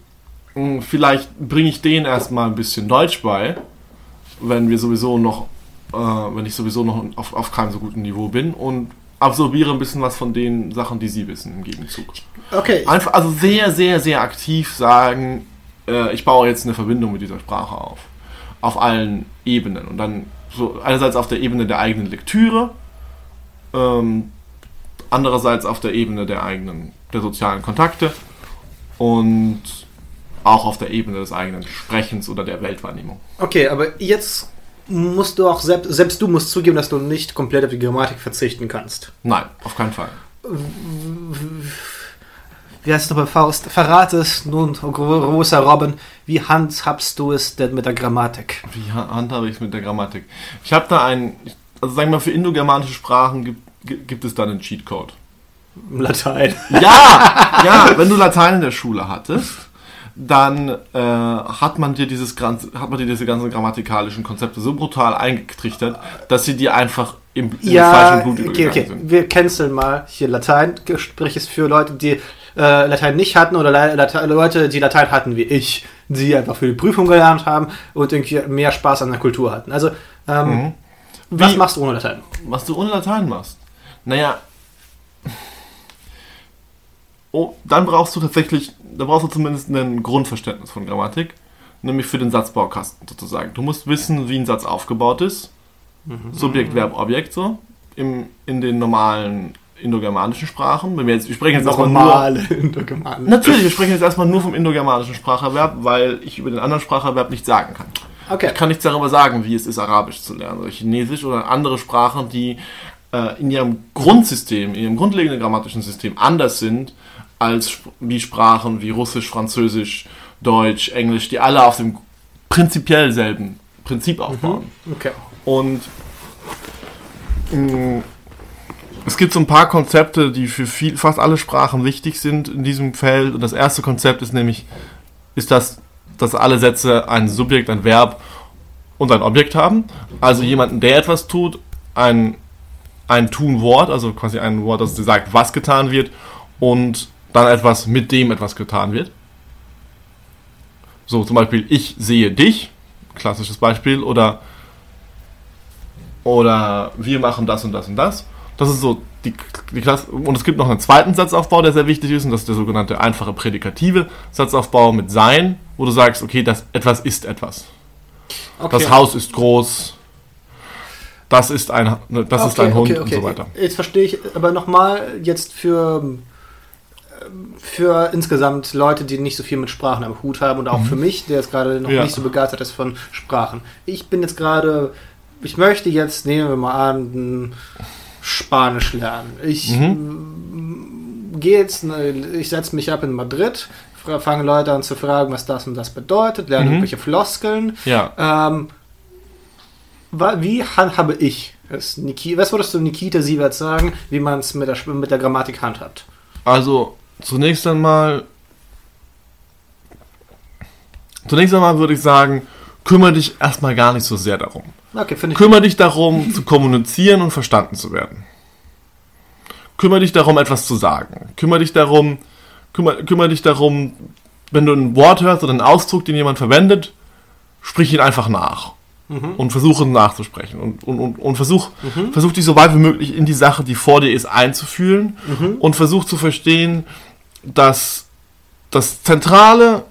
mh, vielleicht bringe ich denen erstmal ein bisschen Deutsch bei, wenn wir sowieso noch, äh, wenn ich sowieso noch auf, auf keinem so guten Niveau bin und absorbiere ein bisschen was von den Sachen, die sie wissen im Gegenzug. Okay, Einfach, also sehr, sehr, sehr aktiv sagen, äh, ich baue jetzt eine Verbindung mit dieser Sprache auf. Auf allen Ebenen. Und dann so einerseits auf der Ebene der eigenen Lektüre, ähm, andererseits auf der Ebene der eigenen, der sozialen Kontakte und auch auf der Ebene des eigenen Sprechens oder der Weltwahrnehmung. okay, aber jetzt musst du auch selbst, selbst du musst zugeben, dass du nicht komplett auf die Grammatik verzichten kannst. Nein, auf keinen Fall. Wie heißt es nochmal Faust? Verrate es nun, gro- großer Robin, wie handhabst du es denn mit der Grammatik? Wie ha- handhabe ich es mit der Grammatik? Ich habe da einen, also sagen wir mal, für indogermanische Sprachen gibt, gi- gibt es da einen Cheatcode. Latein. Ja, *laughs* ja, wenn du Latein in der Schule hattest, dann äh, hat man dir dieses hat man dir diese ganzen grammatikalischen Konzepte so brutal eingetrichtert, dass sie dir einfach im, im Ja, falschen Blut okay, okay. sind. Wir canceln mal hier Latein. Sprich es für Leute, die äh, Latein nicht hatten oder Late Leute, die Latein hatten wie ich, die einfach für die Prüfung gelernt haben und irgendwie mehr Spaß an der Kultur hatten. Also, ähm, Mhm. was Wie- machst du ohne Latein? Was du ohne Latein machst. Naja. Oh, dann brauchst du tatsächlich, da brauchst du zumindest ein Grundverständnis von Grammatik, nämlich für den Satzbaukasten sozusagen. Du musst wissen, wie ein Satz aufgebaut ist. Subjekt, Verb, Objekt so. Im, in den normalen indogermanischen Sprachen. Wenn wir jetzt, wir sprechen jetzt erstmal nur. Normale. *laughs* Natürlich, wir sprechen jetzt erstmal nur vom indogermanischen Spracherwerb, weil ich über den anderen Spracherwerb nichts sagen kann. Okay. Ich kann nichts darüber sagen, wie es ist, Arabisch zu lernen oder Chinesisch oder andere Sprachen, die äh, in ihrem Grundsystem, in ihrem grundlegenden grammatischen System anders sind als wie Sprachen wie Russisch, Französisch, Deutsch, Englisch, die alle auf dem prinzipiell selben Prinzip aufbauen. Okay. Und mh, es gibt so ein paar Konzepte, die für viel, fast alle Sprachen wichtig sind in diesem Feld. Und das erste Konzept ist nämlich, ist das, dass alle Sätze ein Subjekt, ein Verb und ein Objekt haben. Also jemanden, der etwas tut, ein, ein Tun-Wort, also quasi ein Wort, das sagt, was getan wird, und dann etwas, mit dem etwas getan wird. So, zum Beispiel, ich sehe dich, klassisches Beispiel, oder oder wir machen das und das und das. Das ist so die, die Klasse. Und es gibt noch einen zweiten Satzaufbau, der sehr wichtig ist, und das ist der sogenannte einfache prädikative Satzaufbau mit sein, wo du sagst, okay, das etwas ist etwas. okay. Das Haus ist groß. Das ist ein, das ist ein Hund und so weiter. Jetzt verstehe ich aber nochmal jetzt für, für insgesamt Leute, die nicht so viel mit Sprachen am Hut haben und auch für mich, der jetzt gerade noch Mhm. Ja. nicht so begeistert ist von Sprachen. Ich bin jetzt gerade, ich möchte jetzt, nehmen wir mal an, Spanisch lernen. Ich Mhm. gehe jetzt, ne, ich setze mich ab in Madrid, fange Leute an zu fragen, was das und das bedeutet, lerne Mhm. irgendwelche Floskeln. Ja. Ähm, wie handhabe ich es? Niki, was würdest du Nikita Sievert sagen, wie man es mit der, mit der Grammatik handhabt? Also, zunächst einmal. Zunächst einmal würde ich sagen, kümmere dich erstmal gar nicht so sehr darum. Okay. Kümmere dich darum, zu kommunizieren und verstanden zu werden. Kümmere dich darum, etwas zu sagen. Kümmere dich darum, kümmere, kümmere dich darum, wenn du ein Wort hörst oder einen Ausdruck, den jemand verwendet, sprich ihn einfach nach. Und versuche ihn nachzusprechen. Und, und, und, und versuch, versuch dich so weit wie möglich in die Sache, die vor dir ist, einzufühlen. Und versuch zu verstehen, dass das Zentrale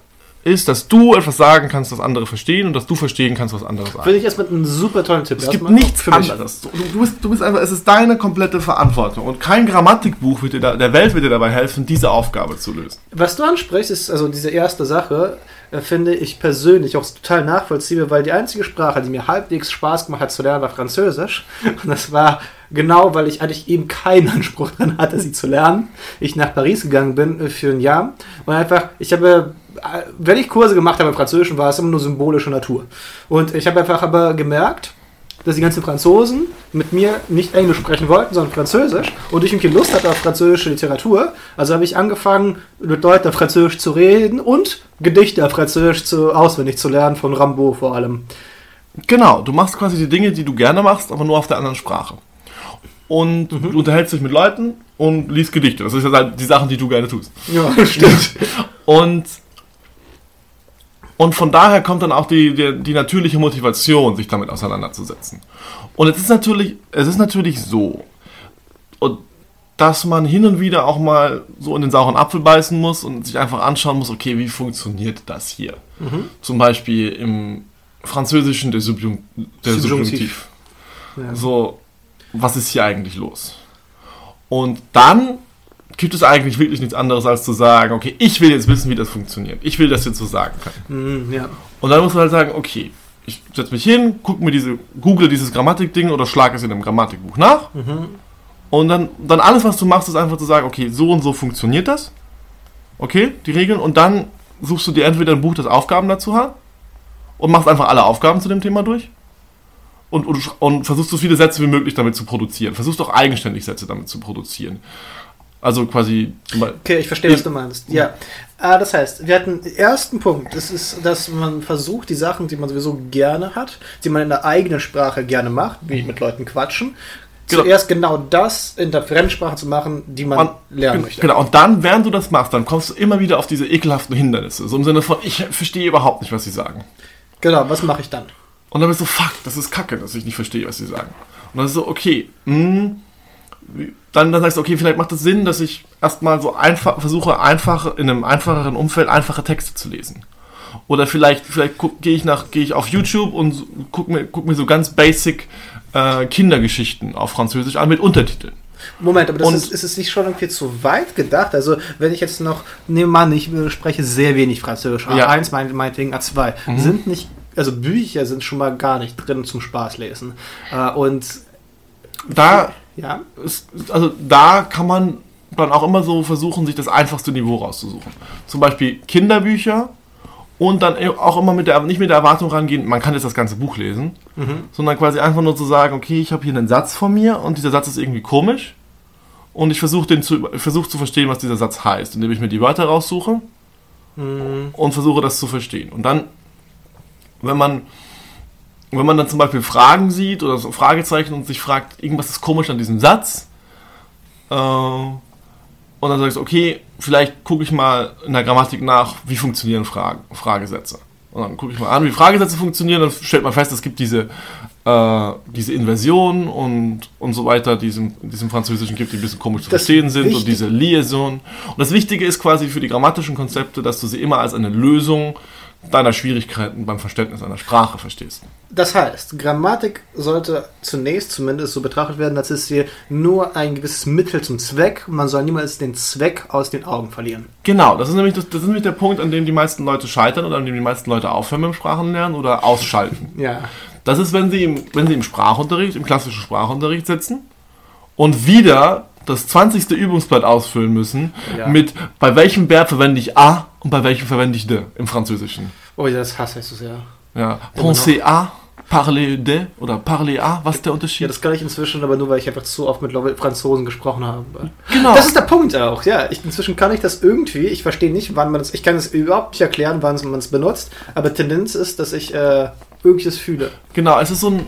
ist, dass du etwas sagen kannst, was andere verstehen und dass du verstehen kannst, was andere sagen. Finde ich erstmal einen super tollen Tipp. Es gibt nichts anderes. Du, du, bist, du bist einfach, es ist deine komplette Verantwortung und kein Grammatikbuch wird dir da, der Welt wird dir dabei helfen, diese Aufgabe zu lösen. Was du ansprichst, ist also diese erste Sache, äh, finde ich persönlich auch total nachvollziehbar, weil die einzige Sprache, die mir halbwegs Spaß gemacht hat zu lernen, war Französisch. Und das war genau, weil ich eigentlich eben keinen *laughs* Anspruch dran hatte, sie zu lernen. Ich nach Paris gegangen bin äh, für ein Jahr und einfach, ich habe, äh, wenn ich Kurse gemacht habe im Französischen, war es immer nur symbolische Natur. Und ich habe einfach aber gemerkt, dass die ganzen Franzosen mit mir nicht Englisch sprechen wollten, sondern Französisch. Und ich irgendwie Lust hatte auf französische Literatur. Also habe ich angefangen, mit Leuten auf Französisch zu reden und Gedichte auf Französisch zu, auswendig zu lernen, von Rambaud vor allem. Genau, du machst quasi die Dinge, die du gerne machst, aber nur auf der anderen Sprache. Und du unterhältst dich mit Leuten und liest Gedichte. Das ist ja halt die Sachen, die du gerne tust. Ja, *laughs* stimmt. *laughs* Und, und von daher kommt dann auch die, die, die natürliche Motivation, sich damit auseinanderzusetzen. Und es ist natürlich, es ist natürlich so, und dass man hin und wieder auch mal so in den sauren Apfel beißen muss und sich einfach anschauen muss, okay, wie funktioniert das hier? Zum Beispiel im Französischen der, Subjun der Subjunktiv. Subjunktiv. Ja. So, was ist hier eigentlich los? Und dann gibt es eigentlich wirklich nichts anderes, als zu sagen, okay, ich will jetzt wissen, wie das funktioniert. Ich will das jetzt so sagen können. Mhm, ja. Und dann muss man halt sagen, okay, ich setze mich hin, gucke mir diese, google dieses Grammatikding oder schlage es in einem Grammatikbuch nach. Und dann, dann alles, was du machst, ist einfach zu sagen, okay, so und so funktioniert das. Okay, die Regeln. Und dann suchst du dir entweder ein Buch, das Aufgaben dazu hat, und machst einfach alle Aufgaben zu dem Thema durch. Und, und, und versuchst so viele Sätze wie möglich damit zu produzieren. Versuchst auch eigenständig Sätze damit zu produzieren. Also quasi Okay, ich verstehe, was du meinst. Ja. Ah, das heißt, wir hatten den ersten Punkt. Das ist, dass man versucht, die Sachen, die man sowieso gerne hat, die man in der eigenen Sprache gerne macht, wie mit Leuten quatschen, Genau. zuerst genau das in der Fremdsprache zu machen, die man Und- lernen gen- möchte. Genau, und dann, während du das machst, dann kommst du immer wieder auf diese ekelhaften Hindernisse. So im Sinne von, ich verstehe überhaupt nicht, was sie sagen. Genau, was mache ich dann? Und dann bist du, fuck, das ist kacke, dass ich nicht verstehe, was sie sagen. Und dann ist so, okay, mh, wie- dann, dann sagst du, okay, vielleicht macht es Sinn, dass ich erstmal so einfach versuche, einfach in einem einfacheren Umfeld einfache Texte zu lesen. Oder vielleicht, vielleicht gehe ich nach, gehe ich auf YouTube und so- guck mir, guck mir so ganz basic äh, Kindergeschichten auf Französisch an mit Untertiteln. Moment, aber das Und- ist, ist es nicht schon irgendwie zu weit gedacht? Also, wenn ich jetzt noch, nehmen wir an, ich äh, spreche sehr wenig Französisch, Ja. A1, mein, meinetwegen A2, sind nicht, also Bücher sind schon mal gar nicht drin zum Spaß lesen. Äh, und Da ja, es, also da kann man dann auch immer so versuchen, sich das einfachste Niveau rauszusuchen. Zum Beispiel Kinderbücher und dann auch immer mit der, nicht mit der Erwartung rangehen, man kann jetzt das ganze Buch lesen, sondern quasi einfach nur zu sagen, okay, ich habe hier einen Satz von mir und dieser Satz ist irgendwie komisch und ich versuche den zu, versuch zu verstehen, was dieser Satz heißt, indem ich mir die Wörter raussuche und versuche das zu verstehen. Und dann, wenn man wenn man dann zum Beispiel Fragen sieht oder so Fragezeichen und sich fragt, irgendwas ist komisch an diesem Satz, äh, und dann sagst du, okay, vielleicht gucke ich mal in der Grammatik nach, wie funktionieren Fragen, Fragesätze. Und dann gucke ich mal an, wie Fragesätze funktionieren, dann stellt man fest, es gibt diese, äh, diese Inversion und, und so weiter, die es im, Französischen gibt, die ein bisschen komisch zu Das verstehen sind und diese Liaison. Und das Wichtige ist quasi für die grammatischen Konzepte, dass du sie immer als eine Lösung deiner Schwierigkeiten beim Verständnis einer Sprache verstehst. Das heißt, Grammatik sollte zunächst zumindest so betrachtet werden, als ist hier nur ein gewisses Mittel zum Zweck. Man soll niemals den Zweck aus den Augen verlieren. Genau, das ist nämlich, das, das ist nämlich der Punkt, an dem die meisten Leute scheitern oder an dem die meisten Leute aufhören mit dem Sprachenlernen oder ausschalten. Ja. Das ist, wenn sie im, wenn sie im Sprachunterricht, im klassischen Sprachunterricht sitzen und wieder das 20. Übungsblatt ausfüllen müssen Ja. mit bei welchem Verb verwende ich a und bei welchem verwende ich de im Französischen. Oh, das hasse ich so sehr. Ja, penser à, parler de oder parler à, was ist der Ja, Unterschied? das kann ich inzwischen, aber nur weil ich einfach zu oft mit Franzosen gesprochen habe. genau. Das ist der Punkt auch, ja. Ich, inzwischen kann ich das irgendwie, ich verstehe nicht, wann man es, ich kann es überhaupt nicht erklären, wann man es benutzt, aber Tendenz ist, dass ich äh, irgendwas fühle. genau, es ist so ein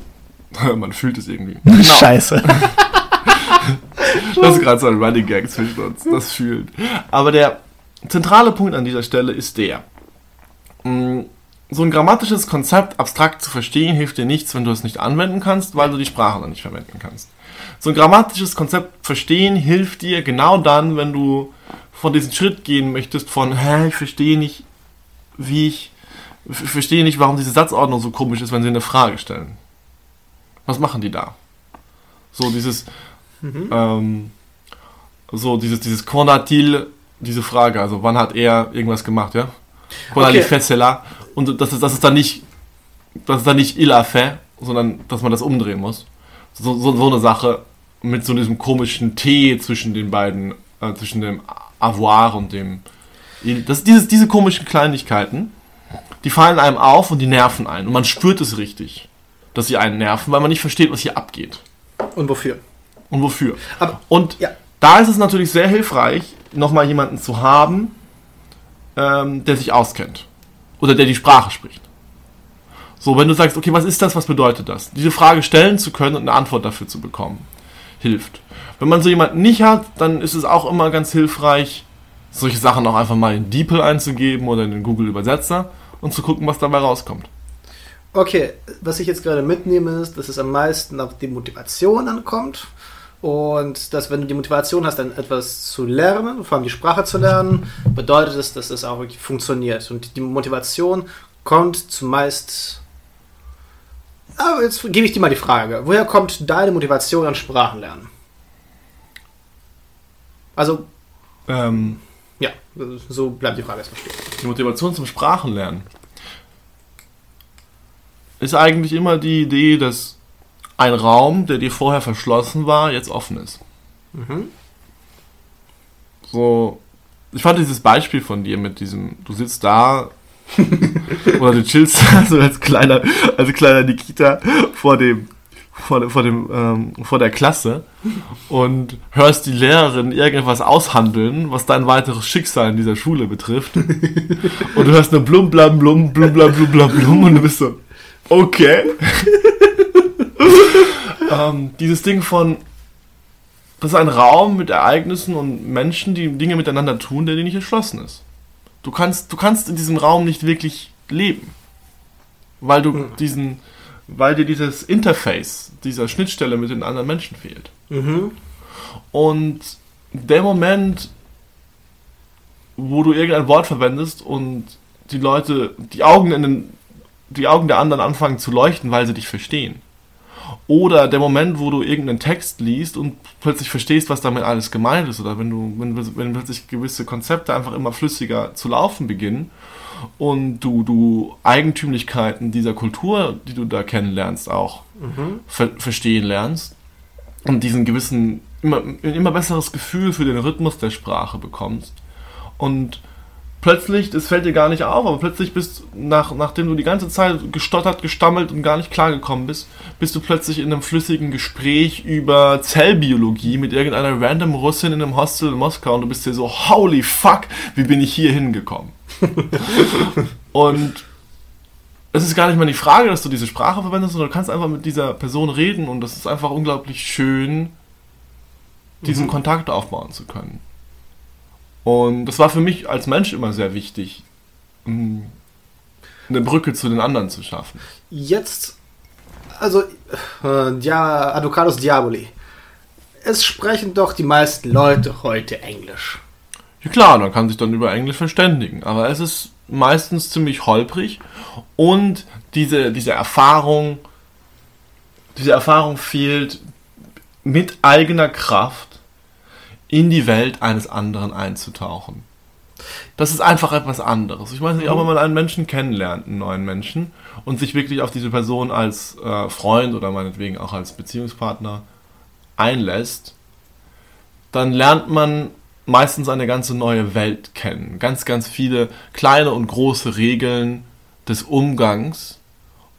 *laughs* man fühlt es irgendwie. *laughs* Scheiße. *laughs* Das ist gerade so ein Running Gag zwischen uns, das fühlt. Aber der zentrale Punkt an dieser Stelle ist der. mh, So ein grammatisches Konzept abstrakt zu verstehen hilft dir nichts, wenn du es nicht anwenden kannst, weil du die Sprache dann nicht verwenden kannst. So ein grammatisches Konzept verstehen hilft dir genau dann, wenn du von diesem Schritt gehen möchtest von, hä, ich verstehe nicht, wie ich, ich verstehe nicht, warum diese Satzordnung so komisch ist, wenn sie eine Frage stellen. Was machen die da? So dieses, ähm, so dieses, dieses Konatil, diese Frage, also wann hat er irgendwas gemacht, ja? Konali Okay. fait cela. Und das ist, das ist dann nicht, das ist dann nicht il a fait, sondern dass man das umdrehen muss. So, so, so eine Sache mit so diesem komischen T zwischen den beiden, äh, zwischen dem avoir und dem. Das, dieses, diese komischen Kleinigkeiten, die fallen einem auf und die nerven einen. Und man spürt es richtig, dass sie einen nerven, weil man nicht versteht, was hier abgeht. Und wofür? Und wofür. Aber, Und ja. da ist es natürlich sehr hilfreich, nochmal jemanden zu haben, ähm, der sich auskennt. Oder der die Sprache spricht. So, wenn du sagst, okay, was ist das, was bedeutet das? Diese Frage stellen zu können und eine Antwort dafür zu bekommen, hilft. Wenn man so jemanden nicht hat, dann ist es auch immer ganz hilfreich, solche Sachen auch einfach mal in DeepL einzugeben oder in den Google Übersetzer und zu gucken, was dabei rauskommt. Okay, was ich jetzt gerade mitnehme, ist, dass es am meisten auf die Motivation ankommt. Und dass, wenn du die Motivation hast, dann etwas zu lernen, vor allem die Sprache zu lernen, bedeutet es, dass es auch wirklich funktioniert. Und die Motivation kommt zumeist. Aber jetzt gebe ich dir mal die Frage: Woher kommt deine Motivation an Sprachenlernen? Also, Ähm, ja, so bleibt die Frage erstmal stehen. Die Motivation zum Sprachenlernen ist eigentlich immer die Idee, dass ein Raum, der dir vorher verschlossen war, jetzt offen ist. Mhm. So, ich fand dieses Beispiel von dir mit diesem, du sitzt da *laughs* oder du chillst da so als kleiner, als kleiner Nikita vor dem, vor, dem- vor dem, ähm, vor der Klasse und hörst die Lehrerin irgendwas aushandeln, was dein weiteres Schicksal in dieser Schule betrifft. *laughs* Und du hörst nur blum, blam, blum, blum, blam, blum, blam, blum und du bist so, okay. *laughs* ähm, dieses Ding von, das ist ein Raum mit Ereignissen und Menschen, die Dinge miteinander tun, der dir nicht erschlossen ist. Du kannst, du kannst in diesem Raum nicht wirklich leben. Weil du diesen, weil dir dieses Interface, dieser Schnittstelle mit den anderen Menschen fehlt. Mhm. Und der Moment, wo du irgendein Wort verwendest und die Leute, die Augen in den, die Augen der anderen anfangen zu leuchten, weil sie dich verstehen. Oder der Moment, wo du irgendeinen Text liest und plötzlich verstehst, was damit alles gemeint ist. Oder wenn du, wenn, wenn plötzlich gewisse Konzepte einfach immer flüssiger zu laufen beginnen und du, du Eigentümlichkeiten dieser Kultur, die du da kennenlernst, auch ver verstehen lernst und diesen gewissen, immer, ein immer besseres Gefühl für den Rhythmus der Sprache bekommst. Und plötzlich, das fällt dir gar nicht auf, aber plötzlich bist, nach, nachdem du die ganze Zeit gestottert, gestammelt und gar nicht klargekommen bist, bist du plötzlich in einem flüssigen Gespräch über Zellbiologie mit irgendeiner random Russin in einem Hostel in Moskau und du bist dir so, holy fuck, wie bin ich hier hingekommen? *laughs* und es ist gar nicht mal die Frage, dass du diese Sprache verwendest, sondern du kannst einfach mit dieser Person reden und das ist einfach unglaublich schön, diesen Kontakt aufbauen zu können. Und das war für mich als Mensch immer sehr wichtig, mh, eine Brücke zu den anderen zu schaffen. Jetzt, also, äh, ja, Advocatus Diaboli. Es sprechen doch die meisten Leute heute Englisch. Ja klar, man kann sich dann über Englisch verständigen, aber es ist meistens ziemlich holprig und diese, diese Erfahrung, diese Erfahrung fehlt mit eigener Kraft in die Welt eines anderen einzutauchen. Das ist einfach etwas anderes. Ich weiß nicht, auch wenn man einen Menschen kennenlernt, einen neuen Menschen, und sich wirklich auf diese Person als äh, Freund oder meinetwegen auch als Beziehungspartner einlässt, dann lernt man meistens eine ganze neue Welt kennen. Ganz, ganz viele kleine und große Regeln des Umgangs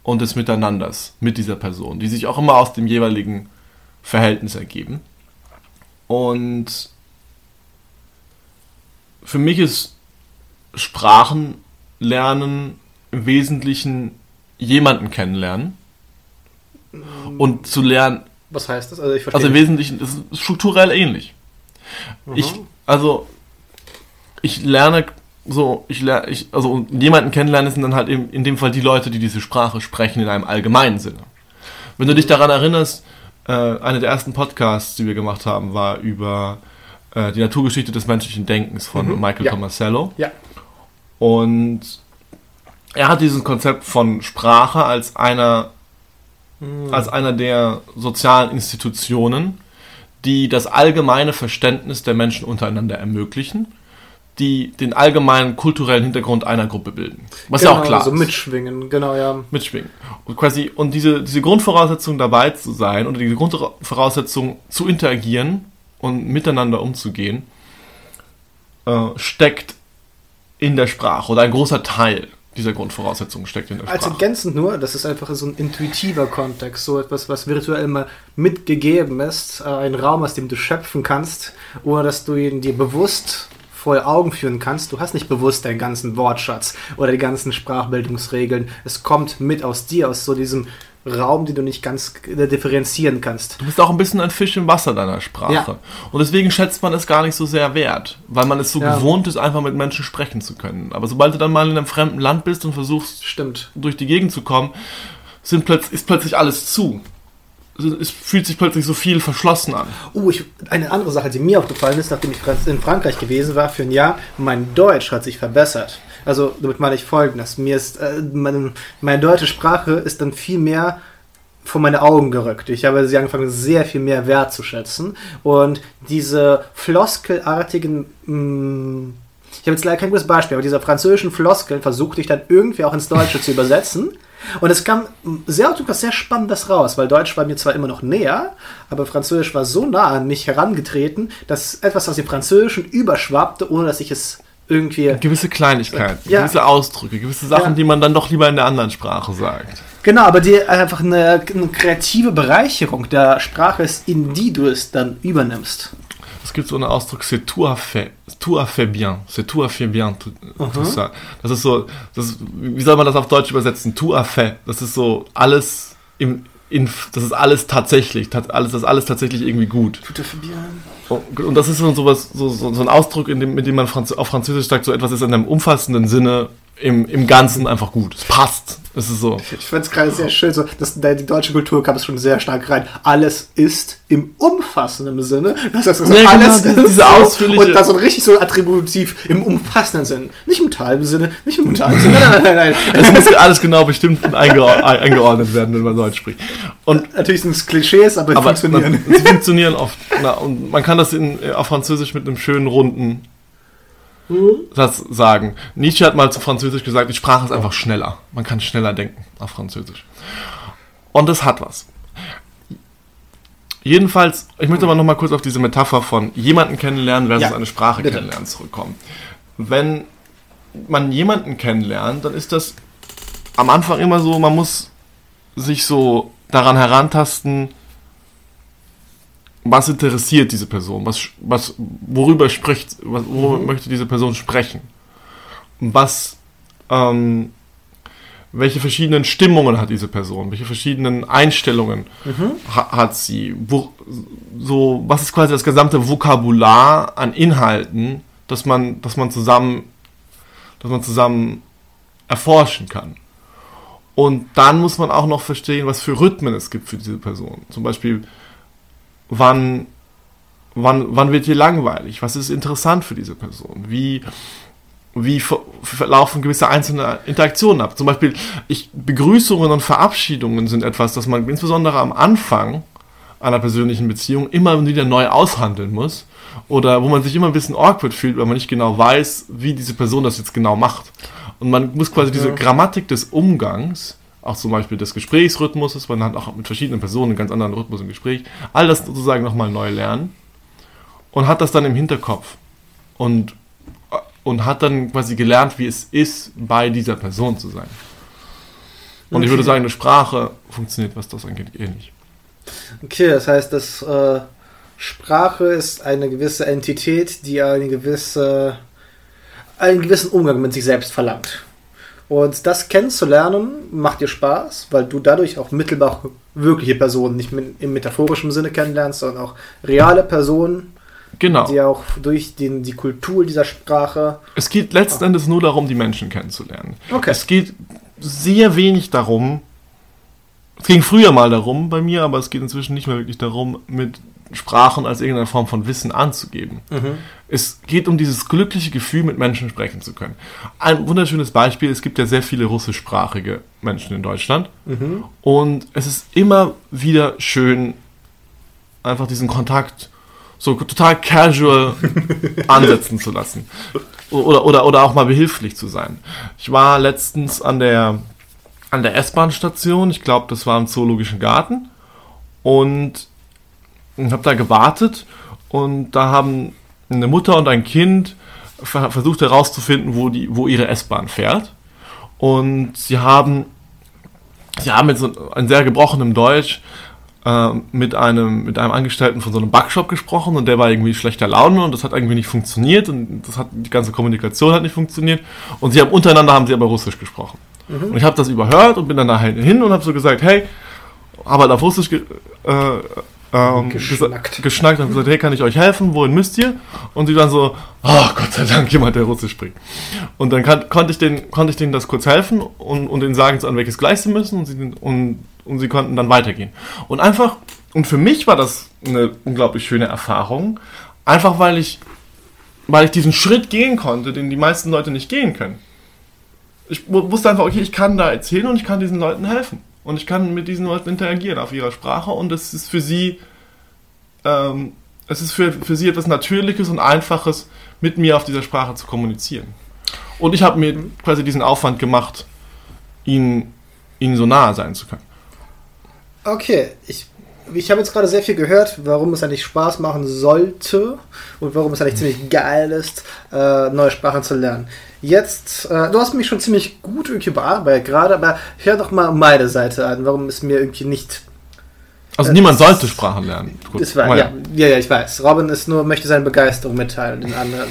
und des Miteinanders mit dieser Person, die sich auch immer aus dem jeweiligen Verhältnis ergeben. Und für mich ist Sprachenlernen im Wesentlichen jemanden kennenlernen und zu lernen, Was heißt das? Also ich also im. Wesentlichen ist es strukturell ähnlich. Ich, also, ich lerne so, ich lerne, ich, also jemanden kennenlernen sind dann halt eben in dem Fall die Leute, die diese Sprache sprechen in einem allgemeinen Sinne. Wenn du dich daran erinnerst, äh, einer der ersten Podcasts, die wir gemacht haben, war über äh, die Naturgeschichte des menschlichen Denkens von Mhm, Michael ja. Tomasello. Ja. Und er hat dieses Konzept von Sprache als einer, als einer der sozialen Institutionen, die das allgemeine Verständnis der Menschen untereinander ermöglichen, die den allgemeinen kulturellen Hintergrund einer Gruppe bilden. Was ja auch klar so ist. mitschwingen, genau, ja. mitschwingen. Und quasi, und diese, diese Grundvoraussetzung dabei zu sein oder diese Grundvoraussetzung zu interagieren und miteinander umzugehen, äh, steckt in der Sprache oder ein großer Teil dieser Grundvoraussetzung steckt in der Als Sprache. ergänzend nur, das ist einfach so ein intuitiver Kontext, so etwas, was virtuell immer mitgegeben ist, äh, ein Raum, aus dem du schöpfen kannst, ohne dass du ihn dir bewusst vor Augen führen kannst. Du hast nicht bewusst deinen ganzen Wortschatz oder die ganzen Sprachbildungsregeln. Es kommt mit aus dir, aus so diesem Raum, den du nicht ganz äh, differenzieren kannst. Du bist auch ein bisschen ein Fisch im Wasser deiner Sprache. Ja. Und deswegen schätzt man es gar nicht so sehr wert, weil man es so Ja. gewohnt ist, einfach mit Menschen sprechen zu können. Aber sobald du dann mal in einem fremden Land bist und versuchst, Stimmt. durch die Gegend zu kommen, sind plötz ist plötzlich alles zu. Also Es fühlt sich plötzlich so viel verschlossen an. Uh, ich, eine andere Sache, die mir aufgefallen ist, nachdem ich in Frankreich gewesen war für ein Jahr, mein Deutsch hat sich verbessert. Also damit meine ich folgendes. Mir ist, äh, meine, meine deutsche Sprache ist dann viel mehr vor meine Augen gerückt. Ich habe sie angefangen, sehr viel mehr wertzuschätzen. Und diese floskelartigen, mh, ich habe jetzt leider kein gutes Beispiel, aber diese französischen Floskeln versuchte ich dann irgendwie auch ins Deutsche zu übersetzen. *laughs* Und es kam sehr oft etwas sehr Spannendes raus, weil Deutsch war mir zwar immer noch näher, aber Französisch war so nah an mich herangetreten, dass etwas aus dem Französischen überschwappte, ohne dass ich es irgendwie. Gewisse Kleinigkeiten, Ja. gewisse Ausdrücke, gewisse Sachen, Ja. die man dann doch lieber in der anderen Sprache sagt. Genau, aber die einfach eine, eine kreative Bereicherung der Sprache ist, in die du es dann übernimmst. Es gibt so einen Ausdruck, c'est tout à fait, tout à fait bien, c'est tout à fait bien, tout, tout ça. Das ist so, das wie soll man das auf Deutsch übersetzen? Tout à fait. Das ist so alles im, in, das ist alles tatsächlich, tat, alles, das ist alles tatsächlich irgendwie gut. Und, und das ist so, sowas, so, so, so ein Ausdruck, in dem, mit dem man Franz, auf Französisch sagt, so etwas ist in einem umfassenden Sinne im, im Ganzen einfach gut. Es passt. Es ist so. Ich finde es gerade sehr schön, so, dass da die deutsche Kultur kam es schon sehr stark rein. Alles ist im umfassenden Sinne. Das heißt, also Ja, genau, alles diese- ist ausführliche- Und das so richtig so attributiv im umfassenden Sinn. Nicht im halben Sinne, nicht im halben Sinne. Nein, nein, nein. Es muss alles genau bestimmt eingeordnet werden, wenn man Deutsch spricht. Und Natürlich sind es Klischees, aber, aber funktionieren. Man, sie funktionieren oft. Na, und man kann das in, auf Französisch mit einem schönen runden Satz sagen. Nietzsche hat mal zu Französisch gesagt, die Sprache ist einfach schneller. Man kann schneller denken auf Französisch. Und das hat was. Jedenfalls, ich möchte aber noch mal kurz auf diese Metapher von jemanden kennenlernen versus Ja, eine Sprache bitte. kennenlernen zurückkommen. Wenn man jemanden kennenlernt, dann ist das am Anfang immer so, man muss sich so daran herantasten, was interessiert diese Person, was, was, worüber spricht, was, worüber möchte diese Person sprechen, was, ähm, welche verschiedenen Stimmungen hat diese Person, welche verschiedenen Einstellungen ha hat sie, wo, so, was ist quasi das gesamte Vokabular an Inhalten, das man, das man zusammen, das man zusammen erforschen kann. Und dann muss man auch noch verstehen, was für Rhythmen es gibt für diese Person. Zum Beispiel, wann, wann, wann wird ihr langweilig? Was ist interessant für diese Person? Wie, wie ver- verlaufen gewisse einzelne Interaktionen ab? Zum Beispiel, ich, Begrüßungen und Verabschiedungen sind etwas, das man insbesondere am Anfang einer persönlichen Beziehung immer wieder neu aushandeln muss. Oder wo man sich immer ein bisschen awkward fühlt, weil man nicht genau weiß, wie diese Person das jetzt genau macht. Und man muss quasi diese Grammatik des Umgangs, auch zum Beispiel des Gesprächsrhythmuses, man hat auch mit verschiedenen Personen einen ganz anderen Rhythmus im Gespräch, all das sozusagen nochmal neu lernen. und hat das dann im Hinterkopf und, und hat dann quasi gelernt, wie es ist, bei dieser Person zu sein. Und ich würde Okay. sagen, eine Sprache funktioniert, was das angeht, ähnlich. Okay, das heißt, dass äh, Sprache ist eine gewisse Entität, die eine gewisse, einen gewissen Umgang mit sich selbst verlangt. Und das kennenzulernen macht dir Spaß, weil du dadurch auch mittelbar wirkliche Personen nicht im metaphorischen Sinne kennenlernst, sondern auch reale Personen, Genau. die auch durch den, die Kultur dieser Sprache. Es geht letzten Endes nur darum, die Menschen kennenzulernen. Okay. Es geht sehr wenig darum, es ging früher mal darum bei mir, aber es geht inzwischen nicht mehr wirklich darum, mit Sprachen als irgendeine Form von Wissen anzugeben. Es geht um dieses glückliche Gefühl, mit Menschen sprechen zu können. Ein wunderschönes Beispiel, es gibt ja sehr viele russischsprachige Menschen in Deutschland und es ist immer wieder schön, einfach diesen Kontakt so total casual *laughs* ansetzen zu lassen. Oder, oder, oder auch mal behilflich zu sein. Ich war letztens an der, an der S-Bahn-Station, ich glaube, das war im Zoologischen Garten, und habe da gewartet und da haben eine Mutter und ein Kind ver versucht herauszufinden, wo, die, wo ihre S-Bahn fährt. Und sie haben, sie haben so einem sehr gebrochenem Deutsch äh, mit, einem, mit einem Angestellten von so einem Backshop gesprochen und der war irgendwie schlechter Laune und das hat irgendwie nicht funktioniert und das hat, die ganze Kommunikation hat nicht funktioniert. Und sie haben untereinander haben sie aber Russisch gesprochen. Und ich habe das überhört und bin dann da hin und habe so gesagt, hey, habe halt auf Russisch äh, ähm, Geschnackt. gesa- geschnackt und gesagt, hey, kann ich euch helfen? Wohin müsst ihr? Und sie dann so, oh Gott sei Dank, jemand, der Russisch spricht. Und dann kann, konnte, ich denen, konnte ich denen das kurz helfen und, und denen sagen, an welches Gleis sie müssen und sie, und, und sie konnten dann weitergehen. Und einfach, und für mich war das eine unglaublich schöne Erfahrung, einfach weil ich, weil ich diesen Schritt gehen konnte, den die meisten Leute nicht gehen können. Ich wu- wusste einfach, okay, ich kann da erzählen und ich kann diesen Leuten helfen. Und ich kann mit diesen Leuten interagieren auf ihrer Sprache und es ist für sie, ähm, es ist für, für sie etwas Natürliches und Einfaches, mit mir auf dieser Sprache zu kommunizieren. Und ich habe mir quasi diesen Aufwand gemacht, ihnen, ihnen so nahe sein zu können. Okay, ich, ich habe jetzt gerade sehr viel gehört, warum es eigentlich Spaß machen sollte und warum es eigentlich ziemlich geil ist, äh, neue Sprachen zu lernen. Jetzt, äh, du hast mich schon ziemlich gut irgendwie bearbeitet gerade, aber hör doch mal meine Seite an, warum es mir irgendwie nicht. Also Äh, niemand sollte Sprachen lernen. Gut. War, Oh ja, ja, ja, ich weiß. Robin ist nur, möchte seine Begeisterung mitteilen den anderen.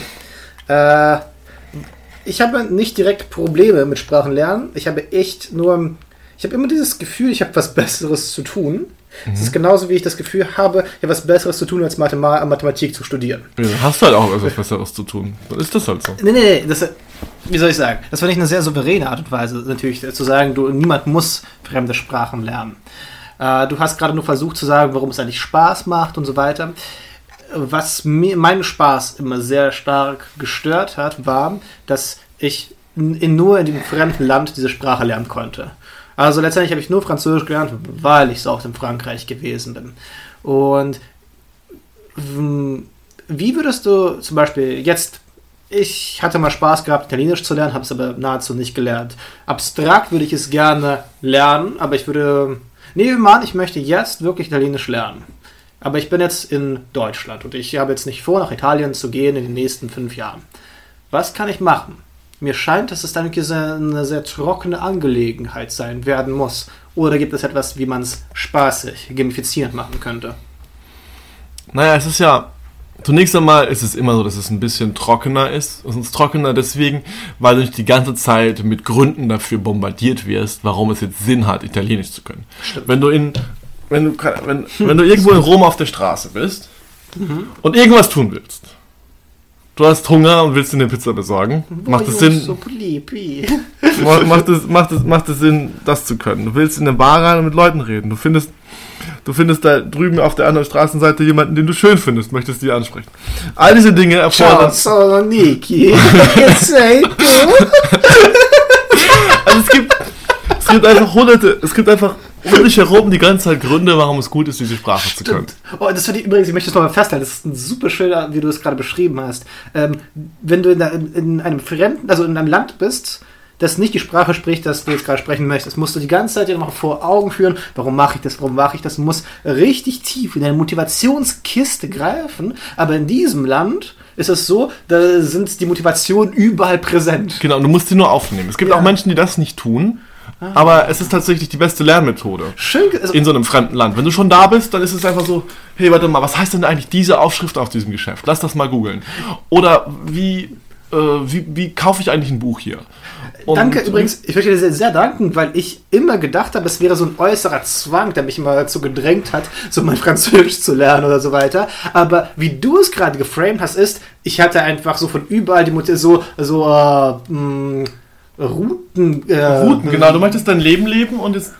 Äh, ich habe nicht direkt Probleme mit Sprachenlernen. Ich habe echt nur, ich habe immer dieses Gefühl, ich habe was Besseres zu tun. Es ist genauso, wie ich das Gefühl habe, habe was Besseres zu tun, als Mathema Mathematik zu studieren. Ja, Hast du halt auch etwas Besseres zu tun. Dann ist das halt so. Nee, nee, nee, das, wie soll ich sagen? Das finde ich eine sehr souveräne Art und Weise, natürlich zu sagen, du, niemand muss fremde Sprachen lernen. Äh, du hast gerade nur versucht zu sagen, warum es eigentlich Spaß macht und so weiter. Was mir meinen Spaß immer sehr stark gestört hat, war, dass ich in, in nur in dem fremden Land diese Sprache lernen konnte. Also letztendlich habe ich nur Französisch gelernt, weil ich so oft in Frankreich gewesen bin. Und wie würdest du zum Beispiel jetzt, ich hatte mal Spaß gehabt, Italienisch zu lernen, habe es aber nahezu nicht gelernt. Abstrakt würde ich es gerne lernen, aber ich würde, nehmen wir an, ich möchte jetzt wirklich Italienisch lernen. Aber ich bin jetzt in Deutschland und ich habe jetzt nicht vor, nach Italien zu gehen in den nächsten fünf Jahren. Was kann ich machen? Mir scheint, dass es dann wirklich eine sehr trockene Angelegenheit sein werden muss. Oder gibt es etwas, wie man es spaßig, gamifizierend machen könnte? Naja, es ist ja, zunächst einmal ist es immer so, dass es ein bisschen trockener ist. Es ist trockener deswegen, weil du nicht die ganze Zeit mit Gründen dafür bombardiert wirst, warum es jetzt Sinn hat, Italienisch zu können. Wenn du in, wenn du, wenn, wenn du irgendwo in Rom auf der Straße bist und irgendwas tun willst, du hast Hunger und willst dir eine Pizza besorgen, macht es Sinn, So *laughs* macht es, macht, es, macht es Sinn, das zu können. Du willst in eine Bar rein und mit Leuten reden. Du findest, du findest da drüben auf der anderen Straßenseite jemanden, den du schön findest, möchtest die ansprechen. All diese Dinge Ciao, erfordern. sono Niki. *laughs* *laughs* Also es gibt, es gibt einfach hunderte, es gibt einfach um dich herum die ganze Zeit Gründe, warum es gut ist, diese Sprache zu können. Oh, das finde ich übrigens, ich möchte das nochmal festhalten, das ist ein super schöner, wie du es gerade beschrieben hast. Ähm, wenn du in, in, in einem fremden, also in einem Land bist, das nicht die Sprache spricht, dass du jetzt gerade sprechen möchtest. Musst du die ganze Zeit dir noch vor Augen führen, warum mache ich das, warum mache ich das. Du musst richtig tief in deine Motivationskiste greifen. Aber in diesem Land ist es so, da sind die Motivationen überall präsent. Genau, und du musst sie nur aufnehmen. Es gibt Ja. Auch Menschen, die das nicht tun, aber es ist tatsächlich die beste Lernmethode. Schön, also, In so einem fremden Land. Wenn du schon da bist, dann ist es einfach so, hey, warte mal, was heißt denn eigentlich diese Aufschrift auf diesem Geschäft? Lass das mal googeln. Oder wie, äh, wie, wie kaufe ich eigentlich ein Buch hier? Und- Danke übrigens, ich möchte dir sehr, sehr danken, weil ich immer gedacht habe, es wäre so ein äußerer Zwang, der mich immer dazu gedrängt hat, so mein Französisch zu lernen oder so weiter. Aber wie du es gerade geframed hast, ist, ich hatte einfach so von überall die Motiv so, so äh, mh, Routen. Äh, Routen, genau. Du möchtest dein Leben leben und jetzt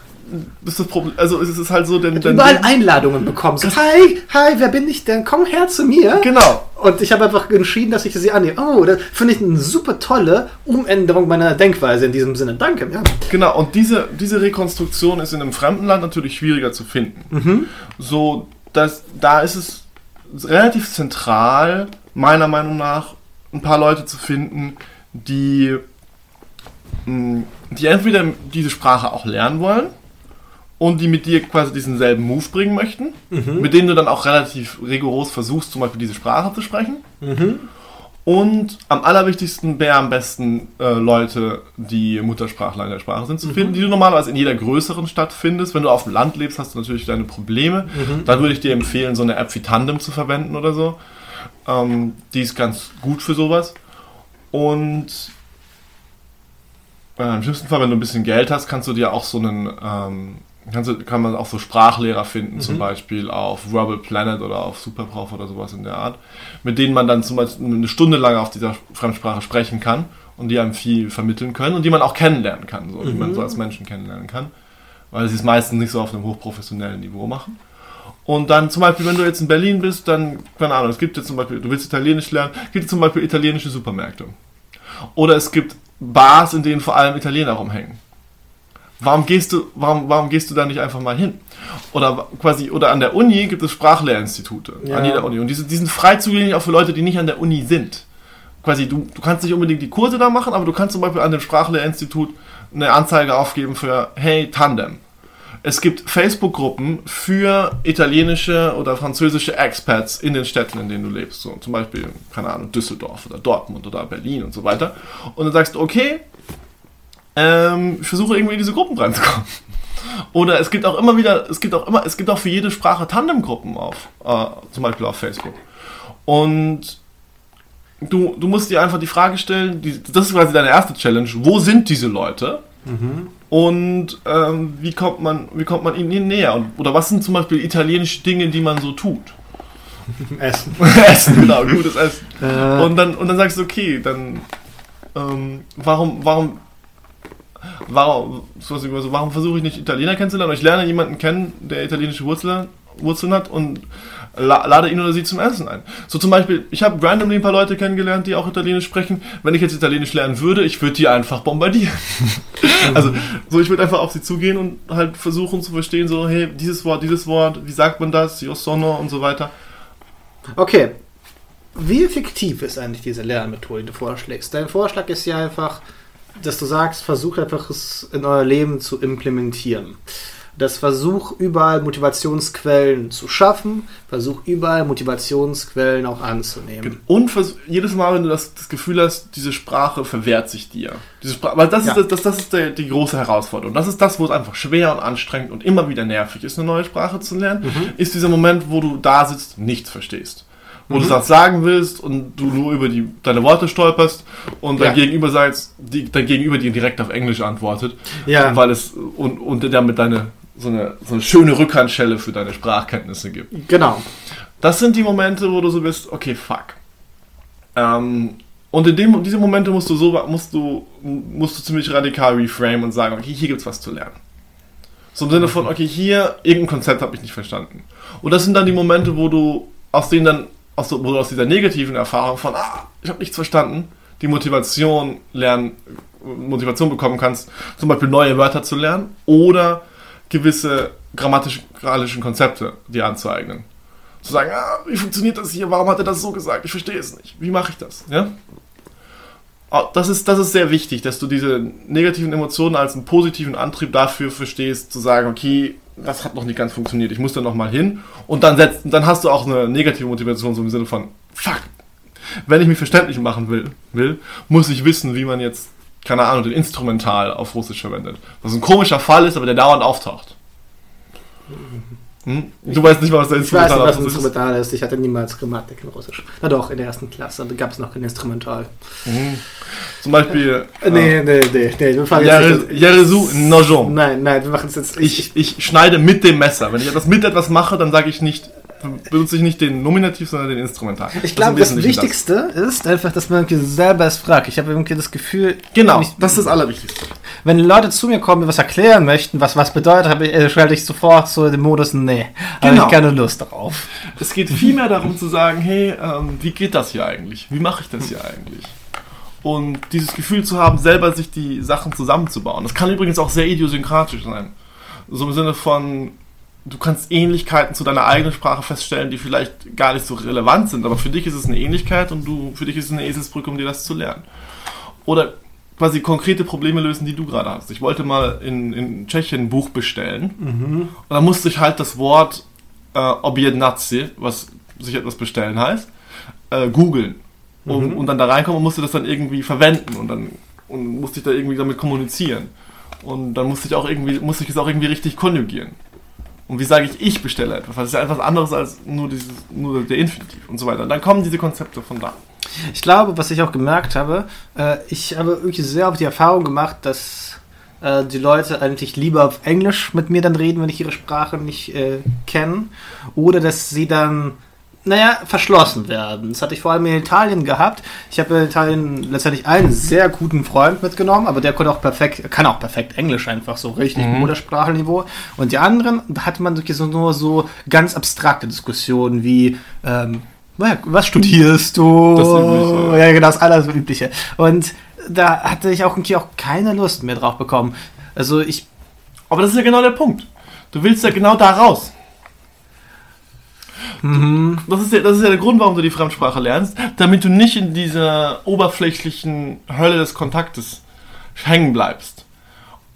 ist das Problem, also es ist halt so, denn, denn überall Einladungen bekommen. So, hi, hi, wer bin ich denn? Komm her zu mir. Genau. Und ich habe einfach entschieden, dass ich sie annehme. Oh, das finde ich eine super tolle Umänderung meiner Denkweise in diesem Sinne. Danke. Ja. Genau, und diese, diese Rekonstruktion ist in einem fremden Land natürlich schwieriger zu finden. So, dass, da ist es relativ zentral, meiner Meinung nach, ein paar Leute zu finden, die, die entweder diese Sprache auch lernen wollen und die mit dir quasi diesen selben Move bringen möchten, mit denen du dann auch relativ rigoros versuchst, zum Beispiel diese Sprache zu sprechen. Und am allerwichtigsten wäre am besten äh, Leute, die Muttersprachler in der Sprache sind, zu finden, die du normalerweise in jeder größeren Stadt findest. Wenn du auf dem Land lebst, hast du natürlich deine Probleme. Dann würde ich dir empfehlen, so eine App wie Tandem zu verwenden oder so. Ähm, die ist ganz gut für sowas. Und äh, im schlimmsten Fall, wenn du ein bisschen Geld hast, kannst du dir auch so einen, ähm, kannst du, kann man auch so Sprachlehrer finden, zum Beispiel auf Verbal Planet oder auf Superprof oder sowas in der Art, mit denen man dann zum Beispiel eine Stunde lang auf dieser Fremdsprache sprechen kann und die einem viel vermitteln können und die man auch kennenlernen kann, so, die man so als Menschen kennenlernen kann, weil sie es meistens nicht so auf einem hochprofessionellen Niveau machen. Und dann zum Beispiel, wenn du jetzt in Berlin bist, dann, keine Ahnung, es gibt jetzt zum Beispiel, du willst Italienisch lernen, gibt es zum Beispiel italienische Supermärkte. Oder es gibt Bars, in denen vor allem Italiener rumhängen. Warum gehst du, warum, warum gehst du da nicht einfach mal hin? Oder quasi, oder an der Uni gibt es Sprachlehrinstitute. Ja. An jeder Uni. Und die, sind- die sind frei zugänglich auch für Leute, die nicht an der Uni sind. Quasi, du, du kannst nicht unbedingt die Kurse da machen, aber du kannst zum Beispiel an dem Sprachlehrinstitut eine Anzeige aufgeben für Hey Tandem. Es gibt Facebook-Gruppen für italienische oder französische Expats in den Städten, in denen du lebst. So, zum Beispiel, keine Ahnung, Düsseldorf oder Dortmund oder Berlin und so weiter. Und dann sagst du, okay, ähm, ich versuche irgendwie in diese Gruppen reinzukommen. Oder es gibt auch immer wieder, es gibt auch immer, es gibt auch für jede Sprache Tandemgruppen auf, äh, zum Beispiel auf Facebook. Und du, du musst dir einfach die Frage stellen, die, das ist quasi deine erste Challenge, wo sind diese Leute? Und ähm, wie, kommt man, wie kommt man ihnen näher? Und, oder was sind zum Beispiel italienische Dinge, die man so tut? *laughs* Essen. *laughs* Essen, genau, gutes Essen. Äh, Und dann, und dann sagst du, okay, dann ähm, warum, warum, warum, so was ich immer so, warum versuche ich nicht Italiener kennenzulernen? Ich lerne jemanden kennen, der italienische Wurzeln, Wurzeln hat und la lade ihn oder sie zum Essen ein. So zum Beispiel, ich habe randomly ein paar Leute kennengelernt, die auch Italienisch sprechen. Wenn ich jetzt Italienisch lernen würde, ich würde die einfach bombardieren. *laughs* also, so ich würde einfach auf sie zugehen und halt versuchen zu verstehen, so, hey, dieses Wort, dieses Wort, wie sagt man das, io sono und so weiter. Okay. Wie effektiv ist eigentlich diese Lernmethode, die du vorschlägst? Dein Vorschlag ist ja einfach, dass du sagst, versuch einfach es in euer Leben zu implementieren. Das Versuch, überall Motivationsquellen zu schaffen, versuch überall Motivationsquellen auch anzunehmen. Und jedes Mal, wenn du das, das Gefühl hast, diese Sprache verwehrt sich dir. Diese Sprache, weil das Ja. ist, das, das, ist der, die große Herausforderung. Das ist das, wo es einfach schwer und anstrengend und immer wieder nervig ist, eine neue Sprache zu lernen. Mhm. Ist dieser Moment, wo du da sitzt, nichts verstehst. Wo Mhm. du das sagen willst und du nur über die, deine Worte stolperst und dein Ja. Gegenüber sagst, die, dein Gegenüber dir direkt auf Englisch antwortet. Ja. Weil es und, und damit deine so eine, so eine schöne Rückhandschelle für deine Sprachkenntnisse gibt. Genau. Das sind die Momente, wo du so bist, okay, fuck. Ähm, und in dem, diese Momente musst du so musst du, musst du ziemlich radikal reframe und sagen, okay, hier gibt's was zu lernen. So im Sinne von, okay, hier, irgendein Konzept habe ich nicht verstanden. Und das sind dann die Momente, wo du aus denen dann, aus, wo du aus dieser negativen Erfahrung von, ah, ich habe nichts verstanden, die Motivation lernen, Motivation bekommen kannst, zum Beispiel neue Wörter zu lernen oder gewisse grammatikalische Konzepte dir anzueignen. Zu sagen, ah, wie funktioniert das hier? Warum hat er das so gesagt? Ich verstehe es nicht. Wie mache ich das? Ja? Oh, Das ist, das ist sehr wichtig, dass du diese negativen Emotionen als einen positiven Antrieb dafür verstehst, zu sagen, okay, das hat noch nicht ganz funktioniert, ich muss da noch mal hin. Und dann, setzt, dann hast du auch eine negative Motivation, so im Sinne von, fuck, wenn ich mich verständlich machen will, will, muss ich wissen, wie man jetzt, keine Ahnung, den Instrumental auf Russisch verwendet. Was ein komischer Fall ist, aber der dauernd auftaucht. Hm? Du weißt nicht mal, was der Ich weiß nicht, Instrumental was ist. Instrumental ist. Ich hatte niemals Grammatik in Russisch. Na doch, in der ersten Klasse. Da gab es noch kein Instrumental. Mhm. Zum Beispiel. Äh, nee, nee, nee, nee. Wir fangen nicht Jeresu Nojom. Nein, nein, wir machen es jetzt. Ich, ich schneide mit dem Messer. Wenn ich etwas mit etwas mache, dann sage ich nicht, benutze ich nicht den Nominativ, sondern den Instrumental. Ich glaube, das Wesentlichen Wichtigste ist einfach, dass man irgendwie selber es fragt. Ich habe irgendwie das Gefühl, Genau, ich, das ist das Allerwichtigste. wenn Leute zu mir kommen, mir was erklären möchten, was was bedeutet, habe ich, äh, schalte ich sofort so den Modus, nee, habe Genau. ich keine Lust darauf. Es geht vielmehr darum zu sagen, hey, ähm, wie geht das hier eigentlich? Wie mache ich das hier eigentlich? Und dieses Gefühl zu haben, selber sich die Sachen zusammenzubauen. Das kann übrigens auch sehr idiosynkratisch sein. So im Sinne von, du kannst Ähnlichkeiten zu deiner eigenen Sprache feststellen, die vielleicht gar nicht so relevant sind, aber für dich ist es eine Ähnlichkeit und du, für dich ist es eine Eselsbrücke, um dir das zu lernen. Oder quasi konkrete Probleme lösen, die du gerade hast. Ich wollte mal in, in Tschechien ein Buch bestellen und da musste ich halt das Wort äh, objednaci, was sich etwas bestellen heißt, äh, googeln. Um, Und dann da reinkommen und musste das dann irgendwie verwenden und dann und musste ich da irgendwie damit kommunizieren. Und dann musste ich auch irgendwie, musste ich es auch irgendwie richtig konjugieren. Und wie sage ich, ich bestelle etwas? Das ist ja etwas anderes als nur, dieses, nur der Infinitiv und so weiter. Und dann kommen diese Konzepte von da. Ich glaube, was ich auch gemerkt habe, äh, ich habe wirklich sehr auf die Erfahrung gemacht, dass äh, die Leute eigentlich lieber auf Englisch mit mir dann reden, wenn ich ihre Sprache nicht äh, kenne, oder dass sie dann, naja, verschlossen werden. Das hatte ich vor allem in Italien gehabt. Ich habe in Italien letztendlich einen sehr guten Freund mitgenommen, aber der konnte auch perfekt, kann auch perfekt Englisch einfach so richtig Muttersprachenniveau. Und die anderen hatte man wirklich so nur so ganz abstrakte Diskussionen wie ähm, was studierst du? Das Übliche. Ja, genau, das alles Übliche. Und da hatte ich auch irgendwie auch keine Lust mehr drauf bekommen. Also ich, Aber das ist ja genau der Punkt. Du willst ja genau da raus. Das, ist ja, das ist ja der Grund, warum du die Fremdsprache lernst, damit du nicht in dieser oberflächlichen Hölle des Kontaktes hängen bleibst.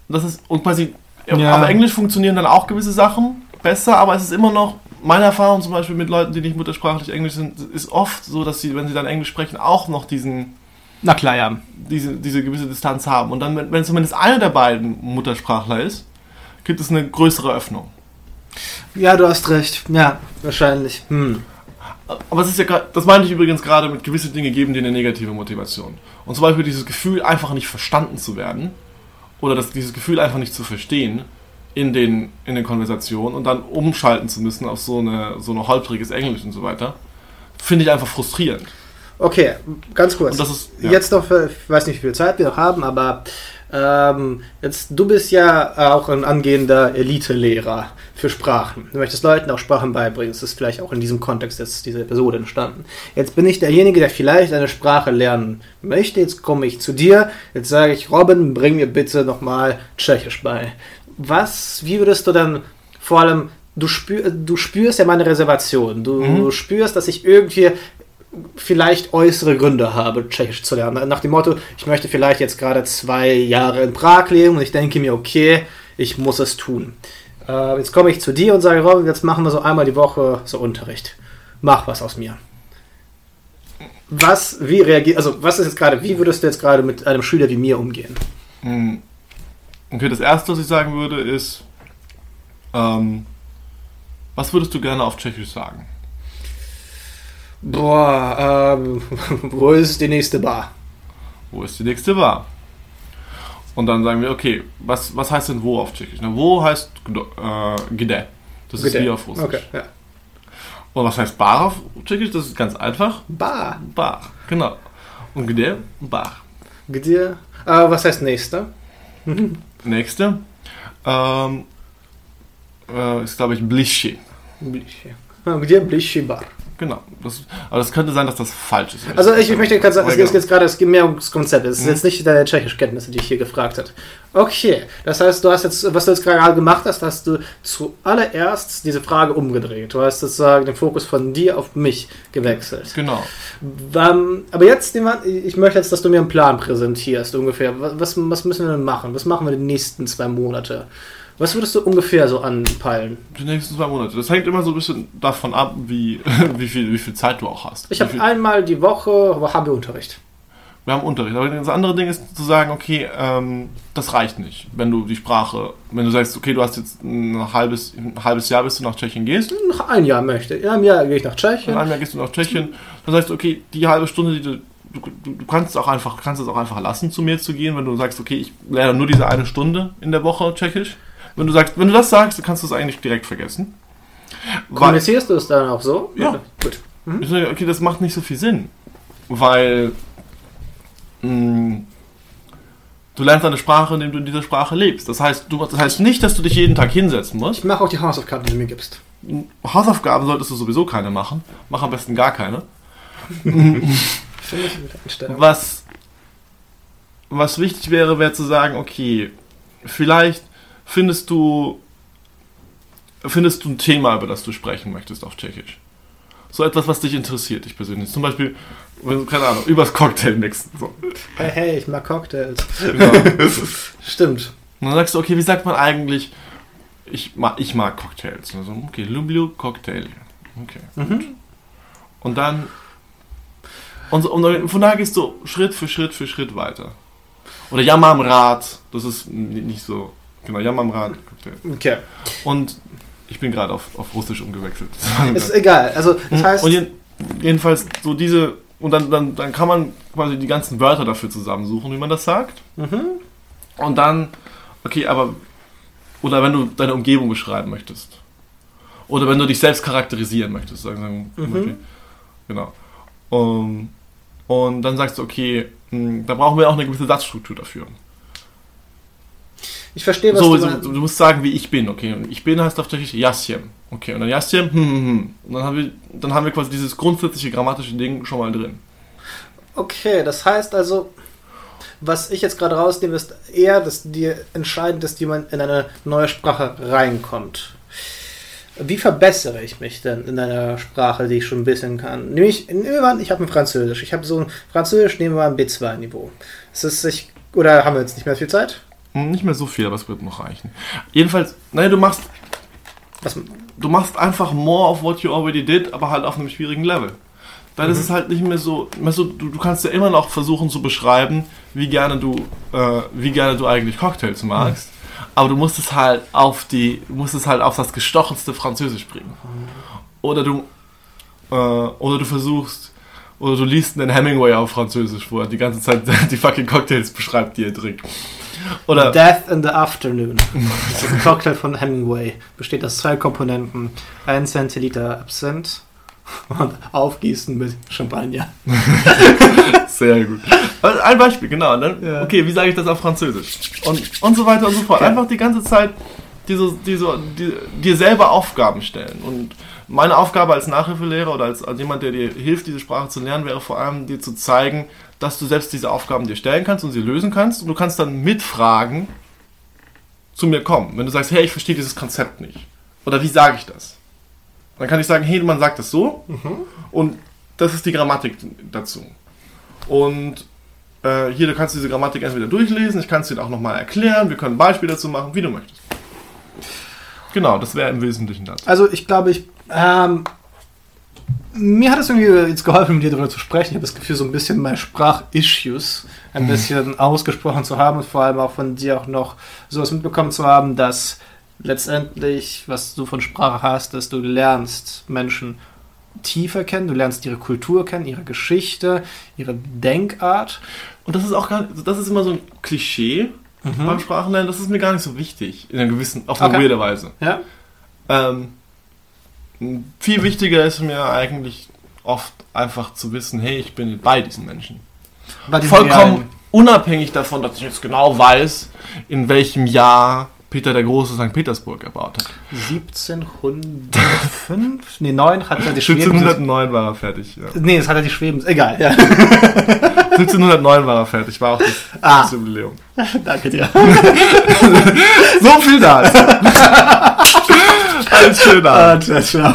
Das ist, und quasi, Ja. auf Englisch funktionieren dann auch gewisse Sachen besser, aber es ist immer noch, meine Erfahrung zum Beispiel mit Leuten, die nicht muttersprachlich Englisch sind, ist oft so, dass sie, wenn sie dann Englisch sprechen, auch noch diesen, na klar, ja. diese, diese gewisse Distanz haben. Und dann, wenn, wenn zumindest einer der beiden Muttersprachler ist, gibt es eine größere Öffnung. Ja, du hast recht. Ja, wahrscheinlich. Hm. Aber es ist ja, das meine ich übrigens gerade mit gewisse Dinge geben dir eine negative Motivation. Und zum Beispiel dieses Gefühl, einfach nicht verstanden zu werden, oder das, dieses Gefühl, einfach nicht zu verstehen in den, in den Konversationen und dann umschalten zu müssen auf so eine, so eine holpriges Englisch und so weiter, finde ich einfach frustrierend. Okay, ganz kurz. Und das ist- ja. Jetzt noch, für- ich weiß nicht, wie viel Zeit wir noch haben, aber ähm, jetzt, du bist ja auch ein angehender Elite-Lehrer für Sprachen. Du möchtest Leuten auch Sprachen beibringen. Das ist vielleicht auch in diesem Kontext jetzt diese Episode entstanden. Jetzt bin ich derjenige, der vielleicht eine Sprache lernen möchte. Jetzt komme ich zu dir. Jetzt sage ich, Robin, bring mir bitte nochmal Tschechisch bei. Was, wie würdest du dann vor allem, du, spür, du spürst ja meine Reservation. Du spürst, dass ich irgendwie vielleicht äußere Gründe habe, Tschechisch zu lernen. Nach dem Motto, ich möchte vielleicht jetzt gerade zwei Jahre in Prag leben und ich denke mir, okay, ich muss es tun. Äh, jetzt komme ich zu dir und sage, Robin, jetzt machen wir so einmal die Woche so Unterricht. Mach was aus mir. Was, wie reagiert, also was ist jetzt gerade, wie würdest du jetzt gerade mit einem Schüler wie mir umgehen? Hm. Okay, das erste, was ich sagen würde, ist, ähm, was würdest du gerne auf Tschechisch sagen? boah, ähm, *laughs* wo ist die nächste Bar? Wo ist die nächste Bar? Und dann sagen wir, okay, was, was heißt denn wo auf Tschechisch? Na, wo heißt äh, Gde. Das Gde. ist wie auf Russisch. Okay, ja. Und was heißt Bar auf Tschechisch? Das ist ganz einfach. Bar. Bar, genau. Und Gde, Bar. Gde, äh, was heißt nächste? *laughs* nächste ähm, äh, ist, glaube ich, Blischi. Blischi. Gde Blischi ah, Bar? Genau. Das, aber das könnte sein, dass das falsch ist. Also ich, ich möchte ganz sagen, es genau. jetzt gerade es geht mehr ums Konzept. Es ist Mhm. jetzt nicht deine Tschechischkenntnisse, die ich hier gefragt hat. Okay, das heißt, du hast jetzt, was du jetzt gerade gemacht hast, hast du zuallererst diese Frage umgedreht. Du hast sozusagen den Fokus von dir auf mich gewechselt. Genau. Ähm, aber jetzt, ich möchte jetzt, dass du mir einen Plan präsentierst, ungefähr. Was, was, was müssen wir denn machen? Was machen wir die nächsten zwei Monate? Was würdest du ungefähr so anpeilen? Die nächsten zwei Monate. Das hängt immer so ein bisschen davon ab, wie, *laughs* wie, viel, wie viel Zeit du auch hast. Ich habe einmal die Woche HB-Unterricht. Wir haben Unterricht. Aber das andere Ding ist zu sagen, okay, ähm, das reicht nicht. Wenn du die Sprache, wenn du sagst, okay, du hast jetzt ein halbes, ein halbes Jahr, bis du nach Tschechien gehst, Noch ein Jahr möchte. In einem Jahr gehe ich nach in Tschechien. einem Jahr gehst du nach Tschechien, dann sagst du, okay, die halbe Stunde, die du, du, du, du kannst es auch einfach, kannst es auch einfach lassen, zu mir zu gehen, wenn du sagst, okay, ich lerne nur diese eine Stunde in der Woche Tschechisch. Wenn du sagst, wenn du das sagst, kannst du es eigentlich direkt vergessen. Kommunizierst du es dann auch so? Ja. Gut. Ich sage, okay, das macht nicht so viel Sinn, weil mh, du lernst eine Sprache, indem du in dieser Sprache lebst. Das heißt, du, das heißt nicht, dass du dich jeden Tag hinsetzen musst. Ich mache auch die Hausaufgaben, die du mir gibst. Hausaufgaben solltest du sowieso keine machen. Mach am besten gar keine. Was, was wichtig wäre, wäre zu sagen, okay, vielleicht findest du, findest du ein Thema, über das du sprechen möchtest auf Tschechisch. So etwas, was dich interessiert, dich persönlich. Zum Beispiel, keine Ahnung, übers Cocktail mixen. So. Hey, hey, ich mag Cocktails. Genau. *laughs* Stimmt. Und dann sagst du, okay, wie sagt man eigentlich, ich mag, ich mag Cocktails. Und so, okay, lublю Cocktail. Okay, gut. Und dann, und, und von da gehst du Schritt für Schritt für Schritt weiter. Oder Jammer am Rad, das ist nicht so, genau, Jammer am Rad. Cocktail. Okay. Und ich bin gerade auf, auf Russisch umgewechselt. Ist egal. Also, das heißt, und jeden, jedenfalls so diese, und dann, dann, dann kann man quasi die ganzen Wörter dafür zusammensuchen, wie man das sagt. Mhm. Und dann, okay, aber, oder wenn du deine Umgebung beschreiben möchtest. Oder wenn du dich selbst charakterisieren möchtest, sagen, sagen Mhm. okay, genau. Um, und dann sagst du, okay, mh, da brauchen wir auch eine gewisse Satzstruktur dafür. Ich verstehe, was So, du so, meinst. du musst sagen, wie ich bin, okay. Und ich bin heißt auf Tschechisch Jasjem. Okay, und dann Jasjem, hm, hm, hm. Und dann haben, wir, dann haben wir quasi dieses grundsätzliche grammatische Ding schon mal drin. Okay, das heißt also, was ich jetzt gerade rausnehme, ist eher, dass dir entscheidend ist, wie man in eine neue Sprache reinkommt. Wie verbessere ich mich denn in einer Sprache, die ich schon ein bisschen kann? Nämlich, nehmen ich habe ein Französisch. Ich habe so ein Französisch, nehmen wir mal ein B2-Niveau. Ist es ich, oder haben wir jetzt nicht mehr viel Zeit? Nicht mehr so viel, aber es wird noch reichen. Jedenfalls, nein, du machst, Was, du machst einfach more of what you already did, aber halt auf einem schwierigen Level. Dann ist es halt nicht mehr so, weißt du, du, kannst ja immer noch versuchen zu beschreiben, wie gerne du, äh, wie gerne du eigentlich Cocktails magst. Aber du musst es halt auf die, du musst es halt auf das gestochenste Französisch bringen. Oder du, äh, oder du versuchst, oder du liest einen Hemingway auf Französisch, wo er die ganze Zeit *laughs* die fucking Cocktails beschreibt, die er trinkt. *laughs* Oder Death in the Afternoon. Das ist ein Cocktail von Hemingway. Besteht aus zwei Komponenten. 1 Zentiliter Absinth und Aufgießen mit Champagner. *laughs* Sehr gut. Also Ein Beispiel, genau. Dann, Ja. Okay, wie sage ich das auf Französisch? Und, und so weiter und so fort. Okay. Einfach die ganze Zeit diese, diese, die, dir selber Aufgaben stellen. Und meine Aufgabe als Nachhilfelehrer oder als, als jemand, der dir hilft, diese Sprache zu lernen, wäre vor allem dir zu zeigen, dass du selbst diese Aufgaben dir stellen kannst und sie lösen kannst. Und du kannst dann mit Fragen zu mir kommen. Wenn du sagst, hey, ich verstehe dieses Konzept nicht. Oder wie sage ich das? Dann kann ich sagen, hey, man sagt das so. Und das ist die Grammatik dazu. Und äh, hier, du kannst diese Grammatik entweder durchlesen, ich kann es dir auch nochmal erklären, wir können Beispiele dazu machen, wie du möchtest. Genau, das wäre im Wesentlichen das. Also ich glaube, ich. Ähm, mir hat es irgendwie jetzt geholfen, mit dir darüber zu sprechen. Ich habe das Gefühl, so ein bisschen meine Sprachissues ein bisschen ausgesprochen zu haben und vor allem auch von dir auch noch sowas mitbekommen zu haben, dass letztendlich, was du von Sprache hast, dass du lernst, Menschen tiefer kennen, du lernst ihre Kultur kennen, ihre Geschichte, ihre Denkart. Und das ist auch gar das ist immer so ein Klischee beim Sprachenlernen, das ist mir gar nicht so wichtig, in einer gewissen, auf eine Okay. weirde Weise. Ja? Ähm, viel wichtiger ist mir eigentlich oft einfach zu wissen, hey, ich bin bei diesen Menschen. Bei Vollkommen realen- unabhängig davon, dass ich jetzt genau weiß, in welchem Jahr Peter der Große St. Petersburg erbaut hat. 1705? Nee, 9 hat er die Schweden. 1709 war er fertig. Ja. Nee, das hat er die Schweden. Egal, ja. *laughs* 1709 war er fertig, war auch das, Ah. das Jubiläum. *laughs* Danke dir. *laughs* So viel da. Alles schön da. Ah, ciao, ciao.